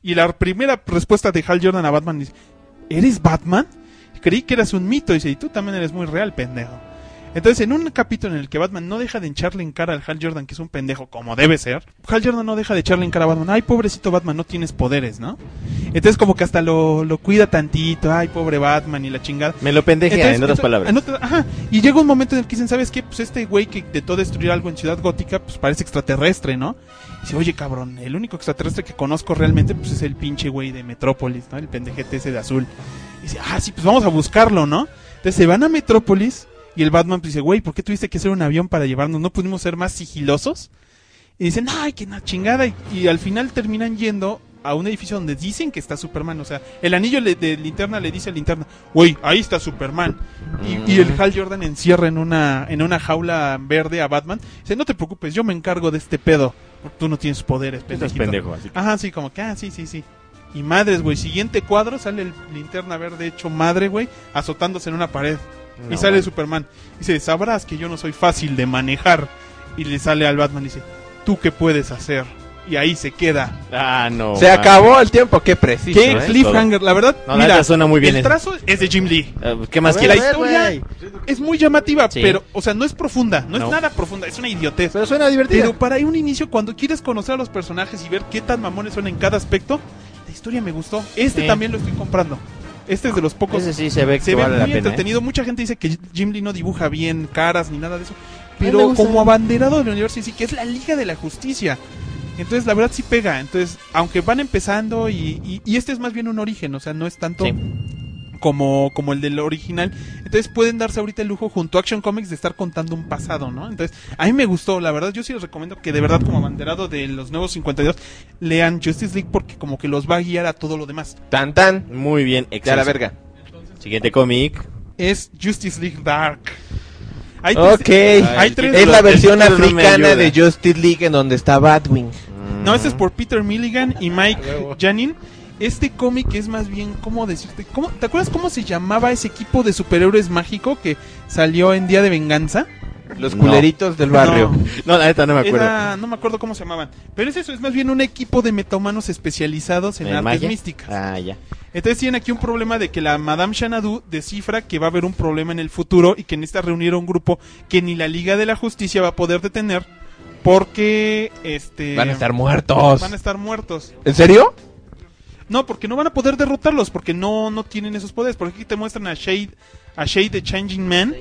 Y la primera respuesta de Hal Jordan a Batman dice, ¿eres Batman? Creí que eras un mito. Y dice, y tú también eres muy real, pendejo. Entonces, en un capítulo en el que Batman no deja de echarle en cara al Hal Jordan, que es un pendejo como debe ser, Hal Jordan no deja de echarle en cara a Batman, ay, pobrecito Batman, no tienes poderes, ¿no? Entonces, como que hasta lo, lo cuida tantito, ay, pobre Batman y la chingada. Me lo pendejea, Entonces, en otras palabras. en ajá, y llega un momento en el que dicen, ¿sabes qué? Pues este güey que intentó destruir algo en Ciudad Gótica, pues parece extraterrestre, ¿no? Y dice, oye, cabrón, el único extraterrestre que conozco realmente, pues es el pinche güey de Metrópolis, ¿no? El pendejete ese de azul. Y dice, ah, sí, pues vamos a buscarlo, ¿no? Entonces se van a Metrópolis y el Batman pues, dice, güey, ¿por qué tuviste que hacer un avión para llevarnos? ¿No pudimos ser más sigilosos? Y dicen, ay, que una chingada. Y, y al final terminan yendo a un edificio donde dicen que está Superman. O sea, el anillo le- de linterna le dice a linterna, güey, ahí está Superman. Y, y el Hal Jordan encierra en una, en una jaula verde a Batman. Dice, no te preocupes, yo me encargo de este pedo. Tú no tienes poderes, Estás pendejito". pendejo, así que- Ajá, sí, como que, ah, sí, sí, sí. Y madres, güey, siguiente cuadro sale el linterna verde hecho madre, güey, azotándose en una pared. Y No, sale güey. Superman. Dice, sabrás que yo no soy fácil de manejar. Y le sale al Batman y dice, ¿tú qué puedes hacer? Y ahí se queda. Ah, no. Se man. acabó el tiempo, qué preciso. Qué ¿eh? cliffhanger, la verdad. No, la mira, neta suena muy bien el trazo es de Jim Lee. Eh, ¿Qué más la quieres? historia es muy llamativa, Sí. pero, o sea, no es profunda, no, No. es nada profunda, es una idiotez. Pero suena divertido. Pero para un inicio, cuando quieres conocer a los personajes y ver qué tan mamones son en cada aspecto, la historia me gustó. Este Sí. también lo estoy comprando. Este es de los pocos. Ese sí se ve que se ve vale la muy. ¿eh? entretenido. Mucha gente dice que Jim Lee no dibuja bien caras ni nada de eso. Pero como abanderado del universo, sí que es la Liga de la Justicia. Entonces, la verdad sí pega. Entonces, aunque van empezando y, y- y este es más bien un origen, o sea, no es tanto Sí. Como, como el del original. Entonces pueden darse ahorita el lujo junto a Action Comics de estar contando un pasado, ¿no? Entonces, a mí me gustó, la verdad, yo sí les recomiendo que de verdad como abanderado de los nuevos 52 lean Justice League porque como que los va a guiar a todo lo demás. Tan tan. Muy bien, Ya excelente. la verga. Siguiente cómic. Es Justice League Dark. Hay Ok. tres- hay tres- Es la versión no africana de Justice League en donde está Batwing. No, este es por Peter Milligan y Mike Janin. Este cómic es más bien, ¿cómo decirte? ¿Cómo, ¿Te acuerdas cómo se llamaba ese equipo de superhéroes mágico que salió en Día de Venganza? Los No. culeritos del barrio. No. No, la neta no me acuerdo. Era- no me acuerdo cómo se llamaban. Pero es eso, es más bien un equipo de metahumanos especializados en ¿En artes magia? místicas. Ah, ya. Entonces tienen aquí un problema de que la Madame Xanadu descifra que va a haber un problema en el futuro y que necesita reunir a un grupo que ni la Liga de la Justicia va a poder detener porque este Van a estar muertos. van a estar muertos. ¿En serio? No, porque no van a poder derrotarlos porque no no tienen esos poderes, porque aquí te muestran a Shade a Shade the Changing Man,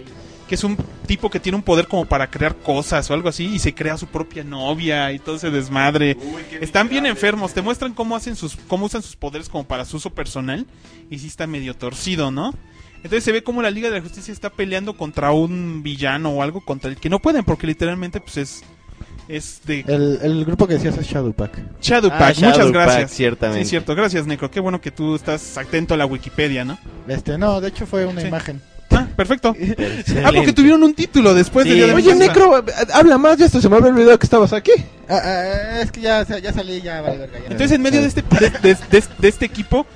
que es un tipo que tiene un poder como para crear cosas o algo así y se crea su propia novia y todo ese desmadre. Están bien enfermos, te muestran cómo hacen sus cómo usan sus poderes como para su uso personal y sí está medio torcido, ¿no? Entonces se ve como la Liga de la Justicia está peleando contra un villano o algo contra el que no pueden porque literalmente pues es es de El, el grupo que decías es Shadowpack. Shadowpack, Ah, muchas Shadowpack, gracias. ciertamente. Sí, cierto, gracias Necro. Qué bueno que tú estás atento a la Wikipedia, ¿no? Este, no, de hecho fue una Sí. imagen. Ah, perfecto. Ah, porque tuvieron un título después del Sí. Día de Oye. Necro, habla más, ya hasta se me había olvidado que estabas aquí. Ah, ah, es que ya, ya salí, ya vale verga. ya. Entonces en medio de este de, de- de- de este equipo,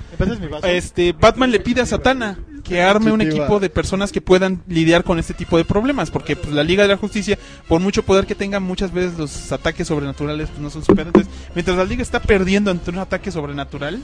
este Batman le pide a Satana que arme un equipo de personas que puedan lidiar con este tipo de problemas, porque pues, la Liga de la Justicia, por mucho poder que tenga, muchas veces los ataques sobrenaturales pues, no son superiores. Entonces, mientras la Liga está perdiendo ante un ataque sobrenatural,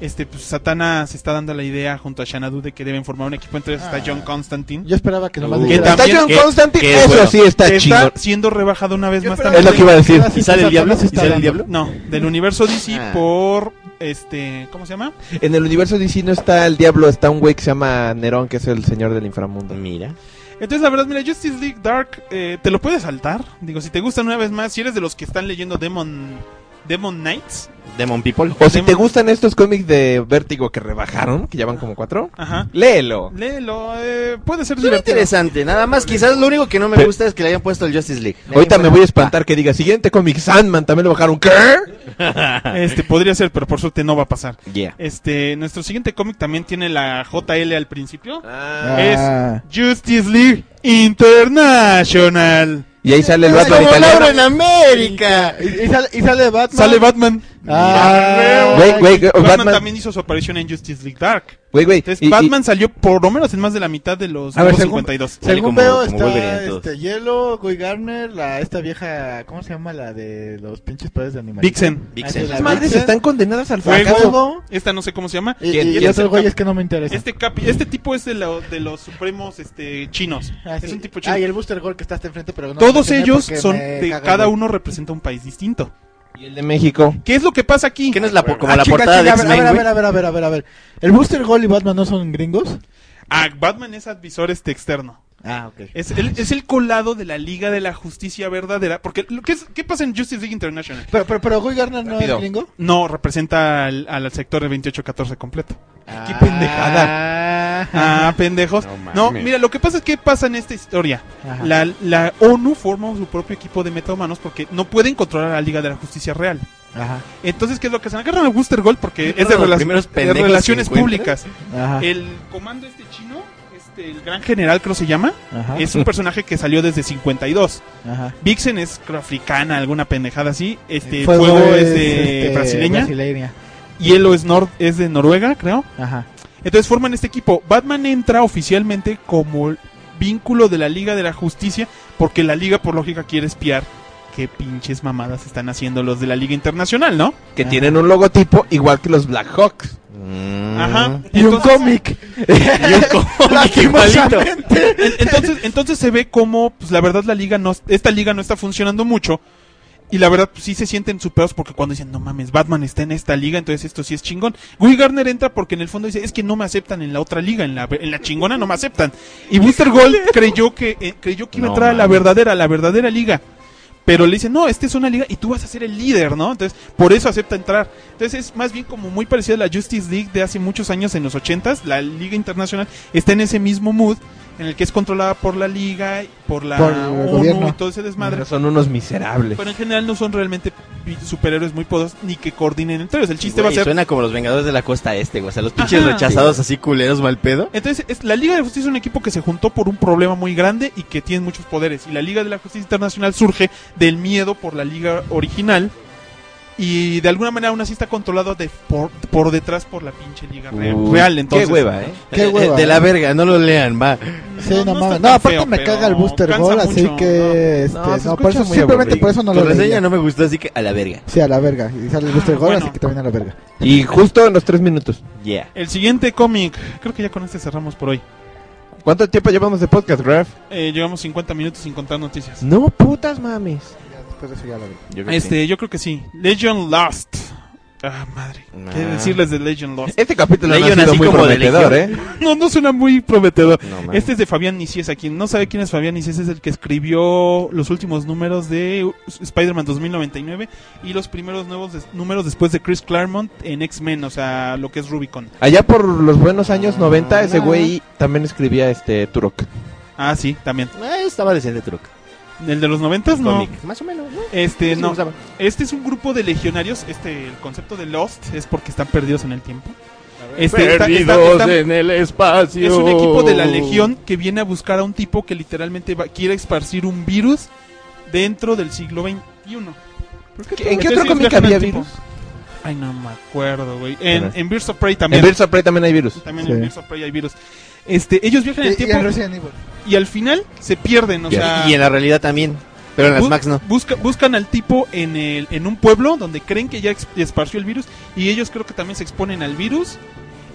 este pues Satana se está dando la idea junto a Xanadu de que deben formar un equipo, entre ellos está Ah. John Constantine. Yo esperaba que Uh. Que dijera- Está John que- Constantine, que es eso bueno. sí está está chido. siendo rebajado una vez Yo más también. Es lo que iba a decir. ¿Y sale el diablo? ¿Y sale el diablo? No, del universo DC Ah. por este, ¿cómo se llama? En el universo DC no está el diablo, está un güey que se llama Nerón, que es el señor del inframundo. Mira. Entonces, la verdad, mira, Justice League Dark, eh, te lo puedes saltar. Digo, si te gustan una vez más, si eres de los que están leyendo Demon, Demon Knights, Demon People. O si te gustan estos cómics de Vértigo que rebajaron, que ya van como cuatro, ajá, léelo. léelo, eh, puede ser divertido. interesante, nada más. Quizás lo único que no me Pero- gusta es que le hayan puesto el Justice League. Ahorita me voy a espantar que diga, siguiente cómic, Sandman, también lo bajaron. ¿Qué? Este, podría ser, pero por suerte no va a pasar. Yeah. Este, nuestro siguiente cómic también tiene la JL al principio. Ah. Es Justice League International. Y ahí sale el Batman italiano. Laura en América. ¿Y, y sale, y sale Batman. Sale Batman. Ah, Güey, güey, Batman, Batman, también hizo su aparición en Justice League Dark. Güey, güey. Entonces, y- y- Batman salió por lo menos en más de la mitad de los A ver, nuevos según- 52. Sale Según como- veo, como está este, Hielo, Guy Garner, la, esta vieja, ¿cómo se llama? La de los pinches poderes de animales. Vixen. Vixen. la Esas madres Vixen. están condenadas al Fuego. fracaso. Esta no sé cómo se llama. Y, ¿Quién- y, y es otros el güeyes cap- que no me interesan. Este capi, este tipo es de, lo- de los supremos este chinos. Ah, Es sí. un tipo chino. Ah, y el Booster Gold que está hasta enfrente, pero no Todos ellos son de cada güey. uno representa un país distinto. Y el de México. ¿Qué es lo que pasa aquí? ¿Qué no es la, po- como Ah, la portada de a ver, X-Men, a ver, güey? a ver, a ver, a ver, a ver. ¿El Booster Gold y Batman no son gringos? Ah, Batman es advisor este externo. Ah, ok. Es el, es el colado de la Liga de la Justicia Verdadera. Porque, lo- ¿qué, es- ¿qué pasa en Justice League International? Pero, pero, pero Guy Garner no Rápido. es gringo. No, representa al, al sector del 2814 completo. Qué pendejada. Ah, pendejos. No mira, lo que pasa es que pasa en esta historia. La, la ONU forma su propio equipo de metahumanos porque no pueden controlar a la Liga de la Justicia Real. Ajá, Entonces, ¿qué es lo que hacen? Agarran a Booster Gold porque es de, rela- de pendejos relaciones que públicas. ajá, El comando este este, el gran general creo se llama, ajá, es un personaje que salió desde 52. ajá. Vixen es creo, africana, alguna pendejada así. Este, Fuego Fuego, es de este, brasileña. brasileña. Hielo es, nor es de Noruega, creo. Ajá. Entonces forman este equipo. Batman entra oficialmente como vínculo de la Liga de la Justicia porque la Liga por lógica quiere espiar qué pinches mamadas están haciendo los de la Liga Internacional, ¿no? Que tienen un logotipo igual que los Black Hawks. Mm. Ajá. Y un cómic. Y un cómic igualito. Entonces, entonces se ve como, pues la verdad la liga no, esta liga no está funcionando mucho. Y la verdad, pues sí se sienten superados porque cuando dicen, no mames, Batman está en esta liga, entonces esto sí es chingón. Guy Garner entra porque en el fondo dice, es que no me aceptan en la otra liga, en la, en la chingona no me aceptan. Y Booster Gold creyó que, eh, creyó que iba a No entrar a la verdadera, a la verdadera liga. Pero le dicen, no, esta es una liga y tú vas a ser el líder, ¿no? Entonces, por eso acepta entrar. Entonces, es más bien como muy parecido a la Justice League de hace muchos años, en los 80s. La Liga Internacional está en ese mismo mood, en el que es controlada por la Liga, por la Por el ONU gobierno. y todo ese desmadre. Pero son unos miserables. Pero en general no son realmente superhéroes muy poderosos ni que coordinen entre ellos. El chiste va a ser. Suena como los Vengadores de la Costa Este, güey. O sea, los pinches Ajá. rechazados así culeros mal pedo. Entonces, es, la Liga de Justicia es un equipo que se juntó por un problema muy grande y que tiene muchos poderes. Y la Liga de la Justicia Internacional surge del miedo por la Liga original. Y de alguna manera aún así está controlado de por, por detrás por la pinche Liga real. Uy, real, entonces. Qué hueva, ¿eh? Qué Eh, hueva, De la eh. verga, no lo lean, va. Sí, no, no No, tan aparte feo, me caga el Booster Gold, así que. Este, No, no, por eso, simplemente por eso no lo reseña leía. no me gustó, así que a la verga. Sí, a la verga. Y sale el Booster Ah, Gold, bueno. así que también a la verga. Y justo en los tres minutos. Yeah. El siguiente cómic, creo que ya con este cerramos por hoy. ¿Cuánto tiempo llevamos de podcast, Graf? Eh, llevamos 50 minutos sin contar noticias. No, putas mames. Ya, después de eso ya la verga. Yo creo que Este, yo creo que sí. Legion Lost. Ah, madre. Ah. ¿Qué decirles de Legend Lost? Este capítulo Legion no ha sido así muy prometedor, ¿eh? No, no suena muy prometedor. No, este es de Fabián Niciesa. Quien no sabe quién es Fabián Niciesa es el que escribió los últimos números de Spider-Man 2099 y los primeros nuevos des- números después de Chris Claremont en X-Men, o sea, lo que es Rubicon. Allá por los buenos años 90, ese güey también escribía este Turok. Ah, sí, también. Eh, estaba decente truco. ¿El de los noventas? No. Cómic. Más o menos, ¿no? Este, no. Este es un grupo de legionarios. Este, el concepto de Lost es porque están perdidos en el tiempo. Este, está- está- está- en el espacio. es un equipo de la legión que viene a buscar a un tipo que literalmente va- quiere esparcir un virus dentro del siglo XXI. ¿En qué otro cómic había virus? Ay, no me acuerdo, güey. En, en Birds of Prey también. En Birds of Prey también hay virus. También Sí. en Birds of Prey hay virus. Este, ellos viajan en el tiempo y al final se pierden, o Y- sea, y en la realidad también. Pero en las Bu- Max no. busca- buscan al tipo en, el, en un pueblo donde creen que ya esparció el virus y ellos creo que también se exponen al virus.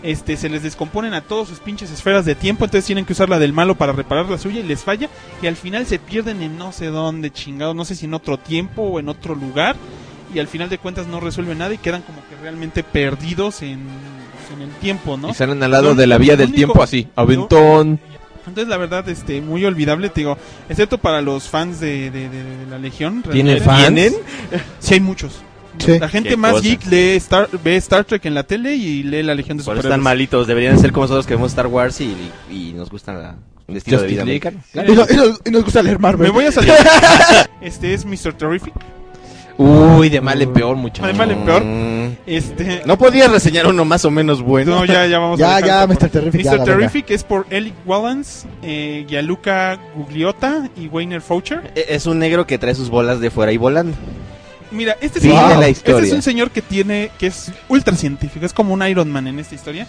Este, se les descomponen a todos sus pinches esferas de tiempo, entonces tienen que usar la del malo para reparar la suya y les falla. Y al final se pierden en no sé dónde, chingados, no sé si en otro tiempo o en otro lugar. Y al final de cuentas no resuelven nada y quedan como que realmente perdidos en, en el tiempo, ¿no? Y salen al lado de la único- vía del tiempo así. Aventón. Entonces, la verdad, este, muy olvidable, te digo, excepto para los fans de, de- de- de la Legión. ¿Tiene realmente. fans? Sí, hay muchos. Sí. La gente más cosa. geek lee Star, ve Star Trek en la tele y lee la Legión de Superhéroes. están malitos. Deberían ser como nosotros que vemos Star Wars y, y nos gusta la, el estilo de vida americano. Y, no- y nos, y nos gusta leer Marvel. Me voy a salir. este es Mr. Terrific. Uy, de mal en peor, muchacho. De mal en peor. Mm. Este. ¿No podías reseñar uno más o menos bueno? No, ya, ya vamos Ya, a ya, Mr. Terrific, Mr. Terrific es por Eli Wallans, eh, Gianluca Gugliotta y Wayner Foucher. E- Es un negro que trae sus bolas de fuera y volando. Mira, este, de la este es un señor que tiene, que es ultra científico, es como un Iron Man en esta historia.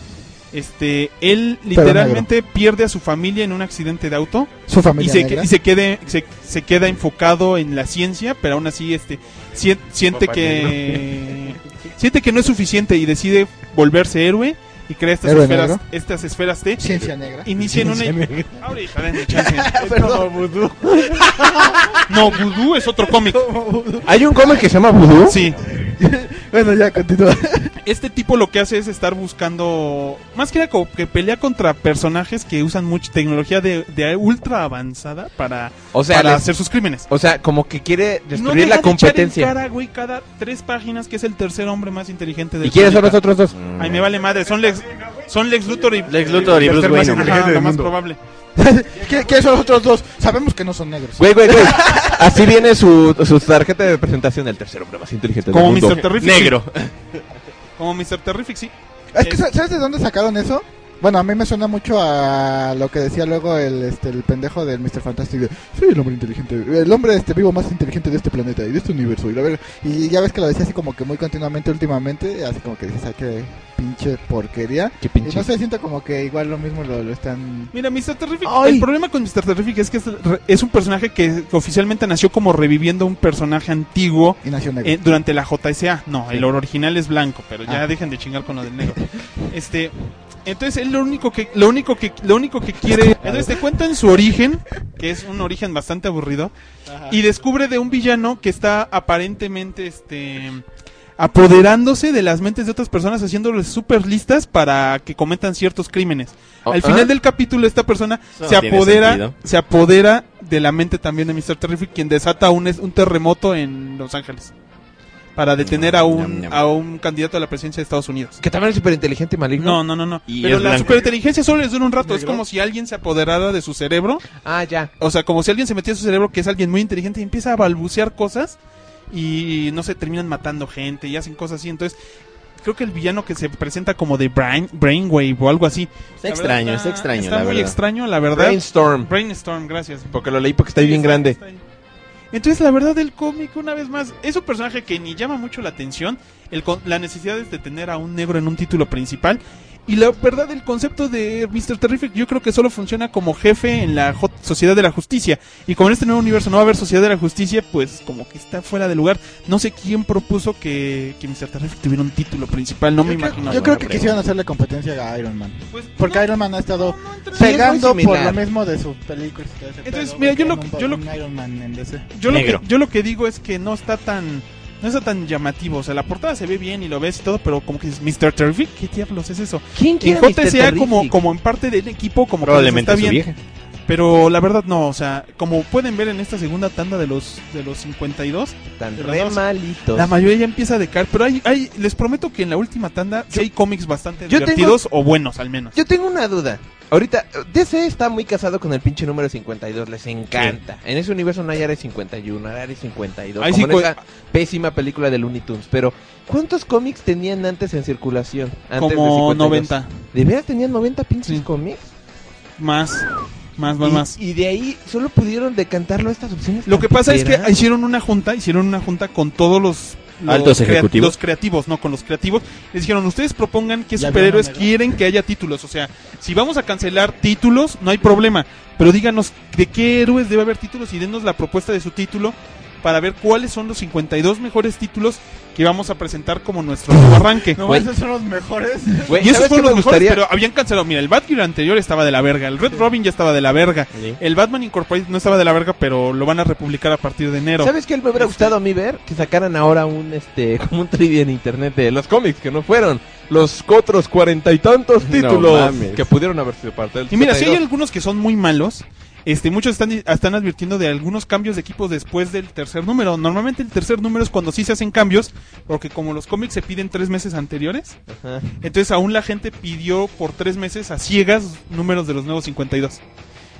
Este, él literalmente pierde a su familia en un accidente de auto Su y familia se, negra. y se quede, se, se queda enfocado en la ciencia, pero aún así este sien- siente que siente que no es suficiente y decide volverse héroe y crea estas ¿Héroe esferas, negro? estas esferas T. Ciencia negra. Inicia en una Ahora, hija, denme chance. Perdón. No, Voodoo es otro cómic. ¿Hay un cómic que se llama Voodoo? Sí. Bueno, ya, continúa. Este tipo lo que hace es estar buscando, más que nada como que pelea contra personajes que usan mucha tecnología de, de ultra avanzada para, O sea, para les- hacer sus crímenes. o sea, como que quiere destruir la de echar competencia. en cara, güey, cada tres páginas que es el tercer hombre más inteligente del ¿Y quiénes son los otros dos? Ay, me vale madre, son Lex, son Lex Luthor y Lex Luthor y Bruce Wayne. Ajá, lo más probable. ¿Qué, ¿Qué son los otros dos? Sabemos que no son negros. Güey, güey, güey. Así viene su, su tarjeta de presentación del tercer hombre más inteligente Como del mundo. Mr. Terrific. Negro. Como Mr. Terrific, sí. Es que, ¿sabes de dónde sacaron eso? Bueno, a mí me suena mucho a lo que decía luego el, este, el pendejo del Mr. Fantastic. de, Soy el hombre inteligente, el hombre este vivo más inteligente de este planeta y de este universo. Y, la verga". y ya ves que lo decía así como que muy continuamente últimamente, así como que dices, ay, qué pinche porquería. Qué Y no sé, siento como que igual lo mismo lo, lo están... Mira, Mr. Terrific, Ay. el problema con Mr. Terrific es que es, re- es un personaje que oficialmente nació como reviviendo un personaje antiguo Y nació negro. eh, durante la JSA. No, Sí. el original es blanco, pero ya Ah. dejen de chingar con lo del negro. Este, entonces él lo único que lo único que lo único que quiere, entonces te cuentan su origen, que es un origen bastante aburrido, y descubre de un villano que está aparentemente este apoderándose de las mentes de otras personas haciéndoles super listas para que cometan ciertos crímenes. Oh, Al ¿ah? final del capítulo esta persona Eso se apodera se apodera de la mente también de Mr. Terrific quien desata un, es- un terremoto en Los Ángeles para detener a un a un candidato a la presidencia de Estados Unidos. Que también es súper inteligente y maligno. No, no, no, no. Y Pero la blanco. superinteligencia solo les dura un rato. Es como si alguien se apoderara de su cerebro. Ah, ya. O sea, como si alguien se metía a su cerebro, que es alguien muy inteligente, y empieza a balbucear cosas. Y no sé, terminan matando gente y hacen cosas así. Entonces, creo que el villano que se presenta como de Brain, Brainwave o algo así. Está la verdad extraño, está extraño, Está la muy verdad. extraño, la verdad. Brainstorm. Brainstorm, gracias. Porque lo leí porque está Sí, bien está- grande. está ahí. Entonces, la verdad del cómic, una vez más, es un personaje que ni llama mucho la atención. El, la necesidad es de tener a un negro en un título principal. Y la verdad, el concepto de Mr. Terrific yo creo que solo funciona como jefe en la Sociedad de la Justicia. Y como en este nuevo universo no va a haber Sociedad de la Justicia, pues como que está fuera de lugar. No sé quién propuso que, que Mr. Terrific tuviera un título principal, no me creo, imagino. yo creo que quisieron hacerle competencia a Iron Man. Pues, Porque no, Iron Man ha estado no, es pegando por lo mismo de sus películas. Entonces, mira, yo lo- yo lo- lo yo lo que digo es que no está tan no está tan llamativo. O sea, la portada se ve bien y lo ves y todo, pero como que es Mr. Terrific, ¿qué diablos es eso? ¿Quién quiere como, como en parte del equipo, como que Probablemente está su bien. vieja. Pero la verdad no, o sea, como pueden ver en esta segunda tanda de los de los 52, Tan de re dos, malitos. la mayoría ya empieza a decaer, pero hay, hay les prometo que en la última tanda sí hay cómics bastante divertidos o buenos al menos. Yo tengo una duda. Ahorita, DC está muy casado con el pinche número 52, les encanta. En ese universo no hay Área 51, hay Área 52, Hay como en esa pésima película de Looney Tunes. Pero, ¿cuántos cómics tenían antes en circulación? Antes de Como 52? 90. ¿De veras tenían 90 pinches cómics? Más, más, más, y, más. y de ahí solo pudieron decantarlo a estas opciones. Lo que pasa es que hicieron una junta, hicieron una junta con todos los, los Altos crea- ejecutivos. los creativos, no con los creativos. Les dijeron, ustedes propongan qué superhéroes quieren que haya títulos. O sea, si vamos a cancelar títulos, no hay problema. Pero díganos de qué héroes debe haber títulos y denos la propuesta de su título para ver cuáles son los 52 mejores títulos que vamos a presentar como nuestro nuevo arranque. No, Güey. esos son los mejores. Güey, y esos ¿sabes fueron los me mejores, gustaría? pero habían cancelado. Mira, el Batgirl anterior estaba de la verga, el Red Robin ya estaba de la verga, Sí. el Batman Incorporated no estaba de la verga, pero lo van a republicar a partir de enero. ¿Sabes qué me hubiera gustado a mí ver? Que sacaran ahora un, este, como un trivia en internet de los cómics que no fueron. Los otros cuarenta y tantos No títulos mames. que pudieron haber sido parte del Y mira, si hay 52. algunos que son muy malos, este, muchos están, están advirtiendo de algunos cambios de equipo después del tercer número. Normalmente el tercer número es cuando sí se hacen cambios, porque como los cómics se piden tres meses anteriores, Ajá. entonces aún la gente pidió por tres meses a ciegas números de los nuevos 52.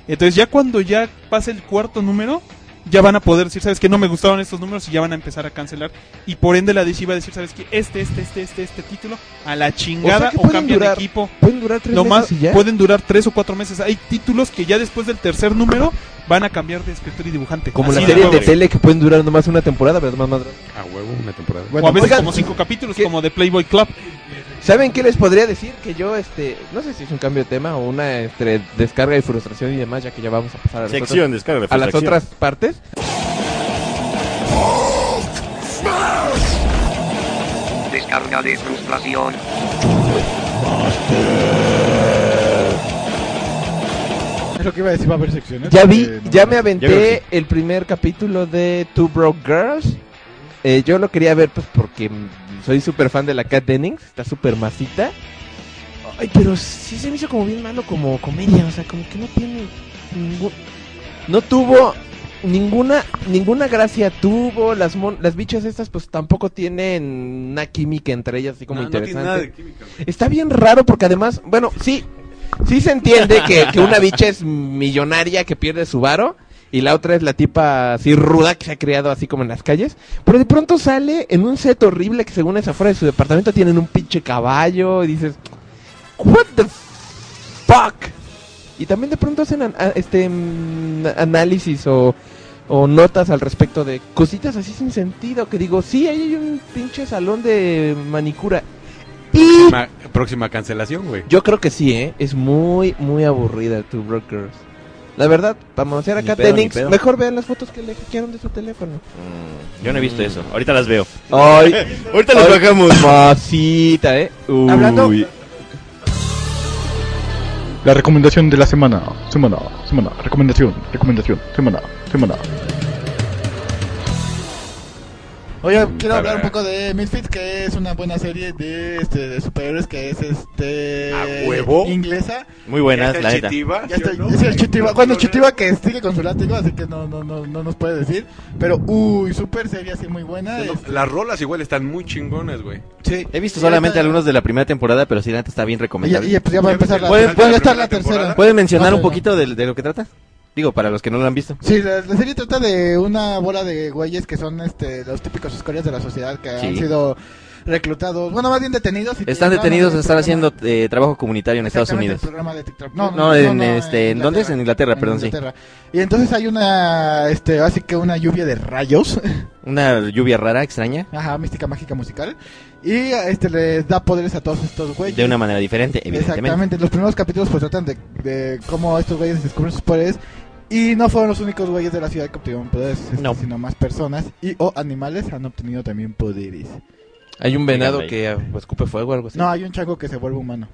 Entonces ya cuando ya pase el cuarto número, ya van a poder decir, sabes que no me gustaron estos números y ya van a empezar a cancelar. Y por ende la DC va a decir, sabes que este, este, este, este, este título, a la chingada o, cambian durar de equipo. Pueden durar tres Lo más, meses y ya. pueden durar tres o cuatro meses. Hay títulos que ya después del tercer número van a cambiar de escritor y dibujante. Como Así las de series de tele que pueden durar nomás una temporada, pero más, más A huevo, una temporada. o a veces oigan, como cinco capítulos, ¿qué? como de Playboy Club. ¿Saben qué les podría decir? Que yo, este, no sé si es un cambio de tema o una este, descarga y frustración y demás, ya que ya vamos a pasar a las, Sección, descarga de otras, a las otras partes. Descarga de frustración. Es lo que iba a decir, va a haber secciones. Ya vi, no ya me aventé el primer capítulo de Two Broke Girls. Eh, yo lo quería ver pues porque soy súper fan de la Cat Dennings, está súper masita. Ay, pero sí se me hizo como bien malo como comedia, o sea, como que no tiene ningún... No tuvo ninguna ninguna gracia tuvo, las mon- las bichas estas pues tampoco tienen una química entre ellas así como No, no tiene interesante. nada de química, güey. Está bien raro porque además, bueno, sí, sí se entiende que, que una bicha es millonaria que pierde su varo y la otra es la tipa así ruda que se ha criado así como en las calles, pero de pronto sale en un set horrible que según es afuera de su departamento tienen un pinche caballo y dices, what the fuck? Y también de pronto hacen an- este mm, análisis o, o notas al respecto de cositas así sin sentido que digo, sí, ahí hay un pinche salón de manicura. Y Próxima, próxima cancelación, güey. yo creo que sí, ¿eh? Es muy, muy aburrida Two Brokers. La verdad, para mostrar Ni acá pedo, ni Tenix, mejor vean las fotos que le hackearon de su teléfono. Mm, yo no he visto eso. Ahorita las veo. Ay, Ahorita las bajamos. Masita, ¿eh? Uy. Hablando- La recomendación de la semana. Semana, semana. Recomendación, recomendación. Semana, semana. Oye, quiero hablar un poco de Misfits, que es una buena serie de, este, de superhéroes que es este ¿A huevo? inglesa. Muy buenas, ¿Ya la está neta. Chitiba? Ya ¿Sí está, no? es el Chitiba. Bueno, Chitiba que sigue con su látigo, así que no, no, no, no nos puede decir. Pero, uy, super serie así muy buena. No, es- Las rolas igual están muy chingonas, güey. sí. He visto Y solamente ahorita- algunos de la primera temporada, pero sí, la neta está bien Y, recomendable. y pues ya va a ¿Ya viste empezar la, pueden, pueden la estar la primera tercera. ¿Pueden mencionar No, un poquito de, de lo que trata? Digo, para los que no lo han visto. Sí, la, la serie trata de una bola de güeyes que son este los típicos escorias de la sociedad que han sido reclutados, bueno, más bien detenidos. y Están detenidos, están haciendo eh, trabajo comunitario en Estados Unidos. No, No, en, este, ¿en dónde es? En Inglaterra, En perdón, sí. Y entonces hay una, este, así que una lluvia de rayos, Una lluvia rara, extraña, ajá, mística mágica musical, y este les da poderes a todos estos güeyes. de una manera diferente, evidentemente. Exactamente, los primeros capítulos pues tratan de, de cómo estos güeyes descubren sus poderes y no fueron los únicos güeyes de la ciudad que obtuvieron poderes, este, No. sino más personas y o animales han obtenido también poderes. Hay un venado que ah, escupe fuego o algo así. No, hay un chango que se vuelve humano.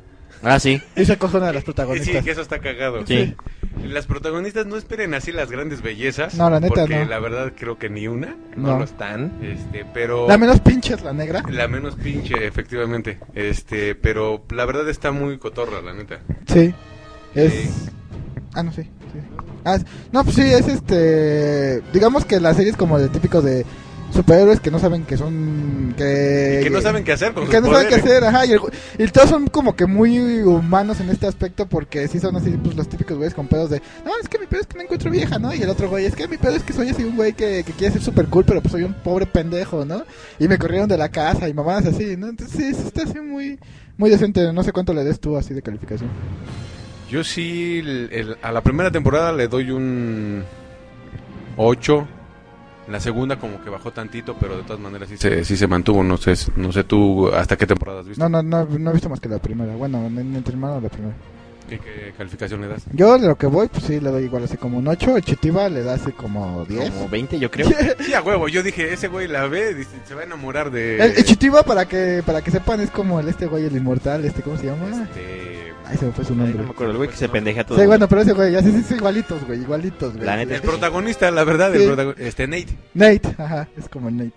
Ah, sí. Y se coge una de las Sí, protagonistas. que eso está cagado. Sí. Las protagonistas no esperen así las grandes bellezas. No, la neta, porque no. la verdad creo que ni una. No, No. lo están. Este, pero. La menos pinche es la negra. La menos pinche, efectivamente. Este, pero la verdad está muy cotorra, la neta. Sí. Es... Sí. Ah, no, sí. sí. Ah, es- no, pues sí, es este... Digamos que la serie es como de típico de superhéroes que no saben que son... Que, Y que no saben qué hacer con que sus no saben qué hacer, ajá, y, el- y todos son como que muy humanos en este aspecto porque sí son así pues los típicos güeyes con pedos de, no, es que mi pedo es que no encuentro vieja, ¿no? Y el otro güey, es que mi pedo es que soy así un güey que, que quiere ser super cool, pero pues soy un pobre pendejo, ¿no? Y me corrieron de la casa y mamadas así, ¿no? Entonces sí, sí está así muy, muy decente, no sé cuánto le des tú así de calificación. Yo sí, el- el- a la primera temporada le doy un 8. La segunda como que bajó tantito, pero de todas maneras sí se, sí se mantuvo. No sé, no sé tú hasta qué temporada has visto. No, no, no, no he visto más que la primera, bueno, en, en entre hermanos la primera. ¿Y qué calificación le das? Yo de lo que voy, pues sí, le doy igual así como un 8, el Chitiba le da así como 10. Como 20, yo creo. Sí, a huevo. Yo dije, ese güey la ve, dice, se va a enamorar de... El, el Chitiba, para que para que sepan, es como el este güey, el inmortal, este, ¿cómo se llama? Este, Ay, se me fue su Ay, nombre. no me acuerdo, el güey que se pendeja todo. Sí, bueno, pero ese güey, ya sí, sí, sí, igualitos, güey, igualitos, güey. La neta El protagonista, la verdad, Sí. el protagonista, este Nate. Nate, ajá, es como Nate.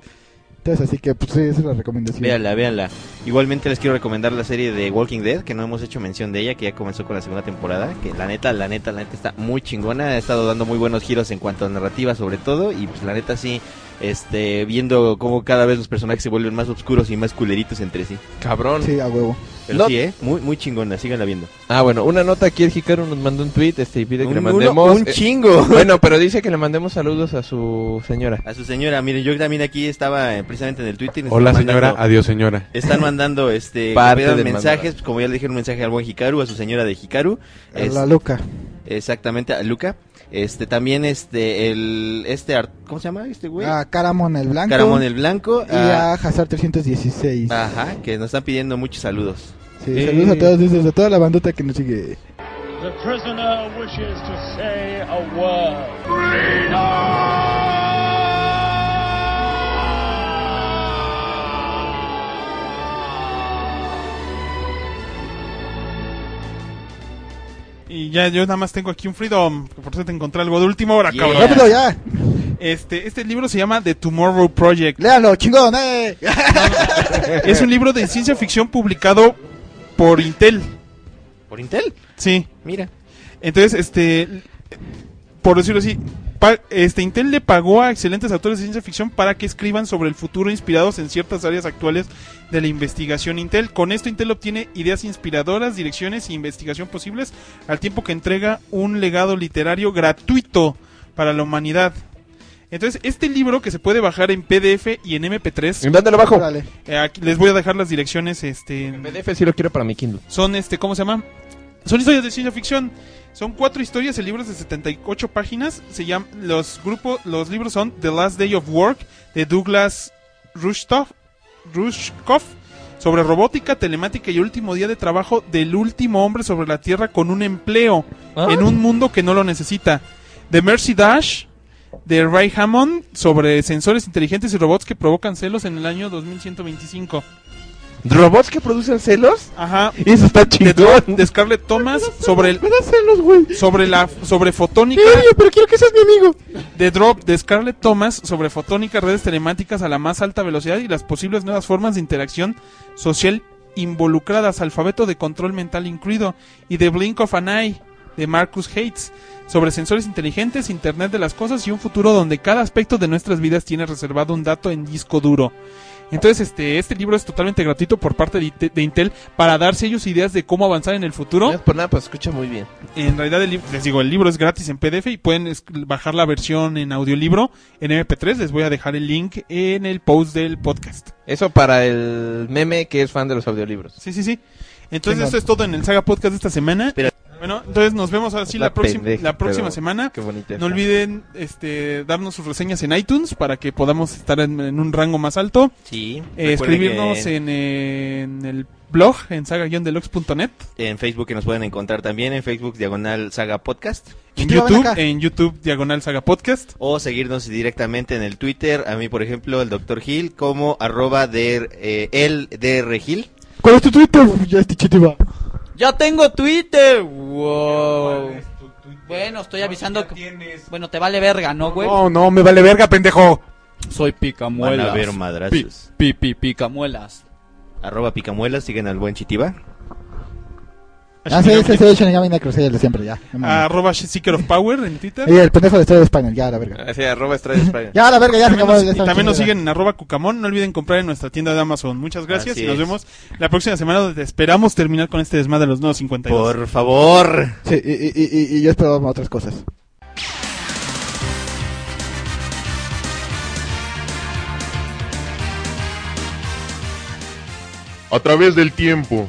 Entonces, así que, pues sí, esa es la recomendación. Véanla, véanla. Igualmente les quiero recomendar la serie de Walking Dead, que no hemos hecho mención de ella, que ya comenzó con la segunda temporada, que la neta, la neta, la neta está muy chingona, ha estado dando muy buenos giros en cuanto a narrativa sobre todo, y pues la neta sí, este, viendo cómo cada vez los personajes se vuelven más oscuros y más culeritos entre sí. Cabrón. Sí, a huevo. Pero sí, eh, muy, muy chingona, síganla viendo. Ah, bueno, una nota aquí, el Hikaru nos mandó un tweet este, y pide que Un- le uno- mandemos... un eh, chingo. bueno, pero dice que le mandemos saludos a su señora. A su señora, miren, yo también aquí estaba eh, precisamente en el Twitter. Hola señora, adiós señora. Están mandando este Parte del mensajes, mandado. como ya le dije un mensaje al buen Hikaru, a su señora de Hikaru. A Es- La Luca. exactamente, a Luca. Este también este el este ¿cómo se llama este güey? A Caramon el Blanco. Caramón el Blanco. Y a Hazard 316. Ajá, que nos están pidiendo muchos saludos. Sí, saludos a todos, dices, a toda la bandota que nos sigue. The prisoner wishes to say a word. Y ya yo nada más tengo aquí un Freedom, que por eso te encontré algo de última hora, Yeah. cabrón. ¡Rápido ya! Este, este libro se llama The Tomorrow Project. ¡Léalo, chingón, eh! Es un libro de ciencia ficción publicado por Intel. ¿Por Intel? Sí. Mira. Entonces, este, por decirlo así, pa- este Intel le pagó a excelentes autores de ciencia ficción para que escriban sobre el futuro inspirados en ciertas áreas actuales de la investigación Intel. Con esto Intel obtiene ideas inspiradoras, direcciones e investigación posibles, al tiempo que entrega un legado literario gratuito para la humanidad. Entonces, este libro que se puede bajar en PDF y en MP3, ¿En dónde lo bajo? Eh, aquí les voy a dejar las direcciones, este, En PDF sí lo quiero para mi Kindle. son este, ¿cómo se llama? Son historias de ciencia ficción. Son cuatro historias, el libro es de 78 páginas. Se llama, los grupos, los libros son The Last Day of Work de Douglas Rushkoff, Rushkoff sobre robótica, telemática y el último día de trabajo del último hombre sobre la Tierra con un empleo Ah. en un mundo que no lo necesita. The Mercy Dash de Ray Hammond sobre sensores inteligentes y robots que provocan celos en el año 2125. ¿Robots que producen celos? Ajá. Eso está de, chingón. Drop de Scarlett Thomas sobre el Me da celos, güey. sobre la sobre fotónica pero quiero que seas mi amigo. de Drop de Scarlett Thomas sobre fotónica, redes telemáticas a la más alta velocidad y las posibles nuevas formas de interacción social involucradas, alfabeto de control mental incluido y de Blink of an Eye de Marcus Hates sobre sensores inteligentes, Internet de las cosas y un futuro donde cada aspecto de nuestras vidas tiene reservado un dato en disco duro. Entonces, este, este libro es totalmente gratuito por parte de, de Intel para darse ellos ideas de cómo avanzar en el futuro. No por nada, pues escucha muy bien. En realidad, el, les digo, el libro es gratis en PDF y pueden bajar la versión en audiolibro en MP3. Les voy a dejar el link en el post del podcast. Eso para el meme que es fan de los audiolibros. Sí, sí, sí. Entonces, Chingón. esto es todo en el Saga Podcast de esta semana. Pero- bueno, entonces nos vemos así la, La próxima pendeja, la próxima semana. qué bonita No olviden este, darnos sus reseñas en iTunes para que podamos estar en, en un rango más alto. Sí. Eh, escribirnos que en, en el blog en saga-deluxe.net. en Facebook que nos pueden encontrar también en Facebook diagonal Saga Podcast En YouTube, en YouTube Diagonal Saga Podcast. o seguirnos directamente en el Twitter. A mí, por ejemplo, el Dr. Gil como arroba de, eh, el DR Gil. ¿Cuál es tu Twitter? Ya este. Ya tengo Twitter. Wow. Bueno, estoy avisando que... Bueno, te vale verga, ¿no, güey? No, no, me vale verga, pendejo. Soy picamuelas. Van a ver madrazos. Pi, pi, pi- picamuelas. Arroba picamuelas, siguen al buen Chitiba. Ah, sí, sí, sí, Shinigami Necro, sí, el de siempre, ya. Arroba Seeker of Power en Twitter. Y el pendejo de Estrella Spinal, ya, la verga. Así, arroba Estrella Spider. Ya, la verga, ya se También acabó. y también nos siguen en arroba cucamón. No olviden comprar en nuestra tienda de Amazon. Muchas gracias Así y nos es. vemos la próxima semana donde esperamos terminar con este desmadre de los nuevos 52. Por favor. Sí, y, y, y, y yo espero otras cosas. A través del tiempo,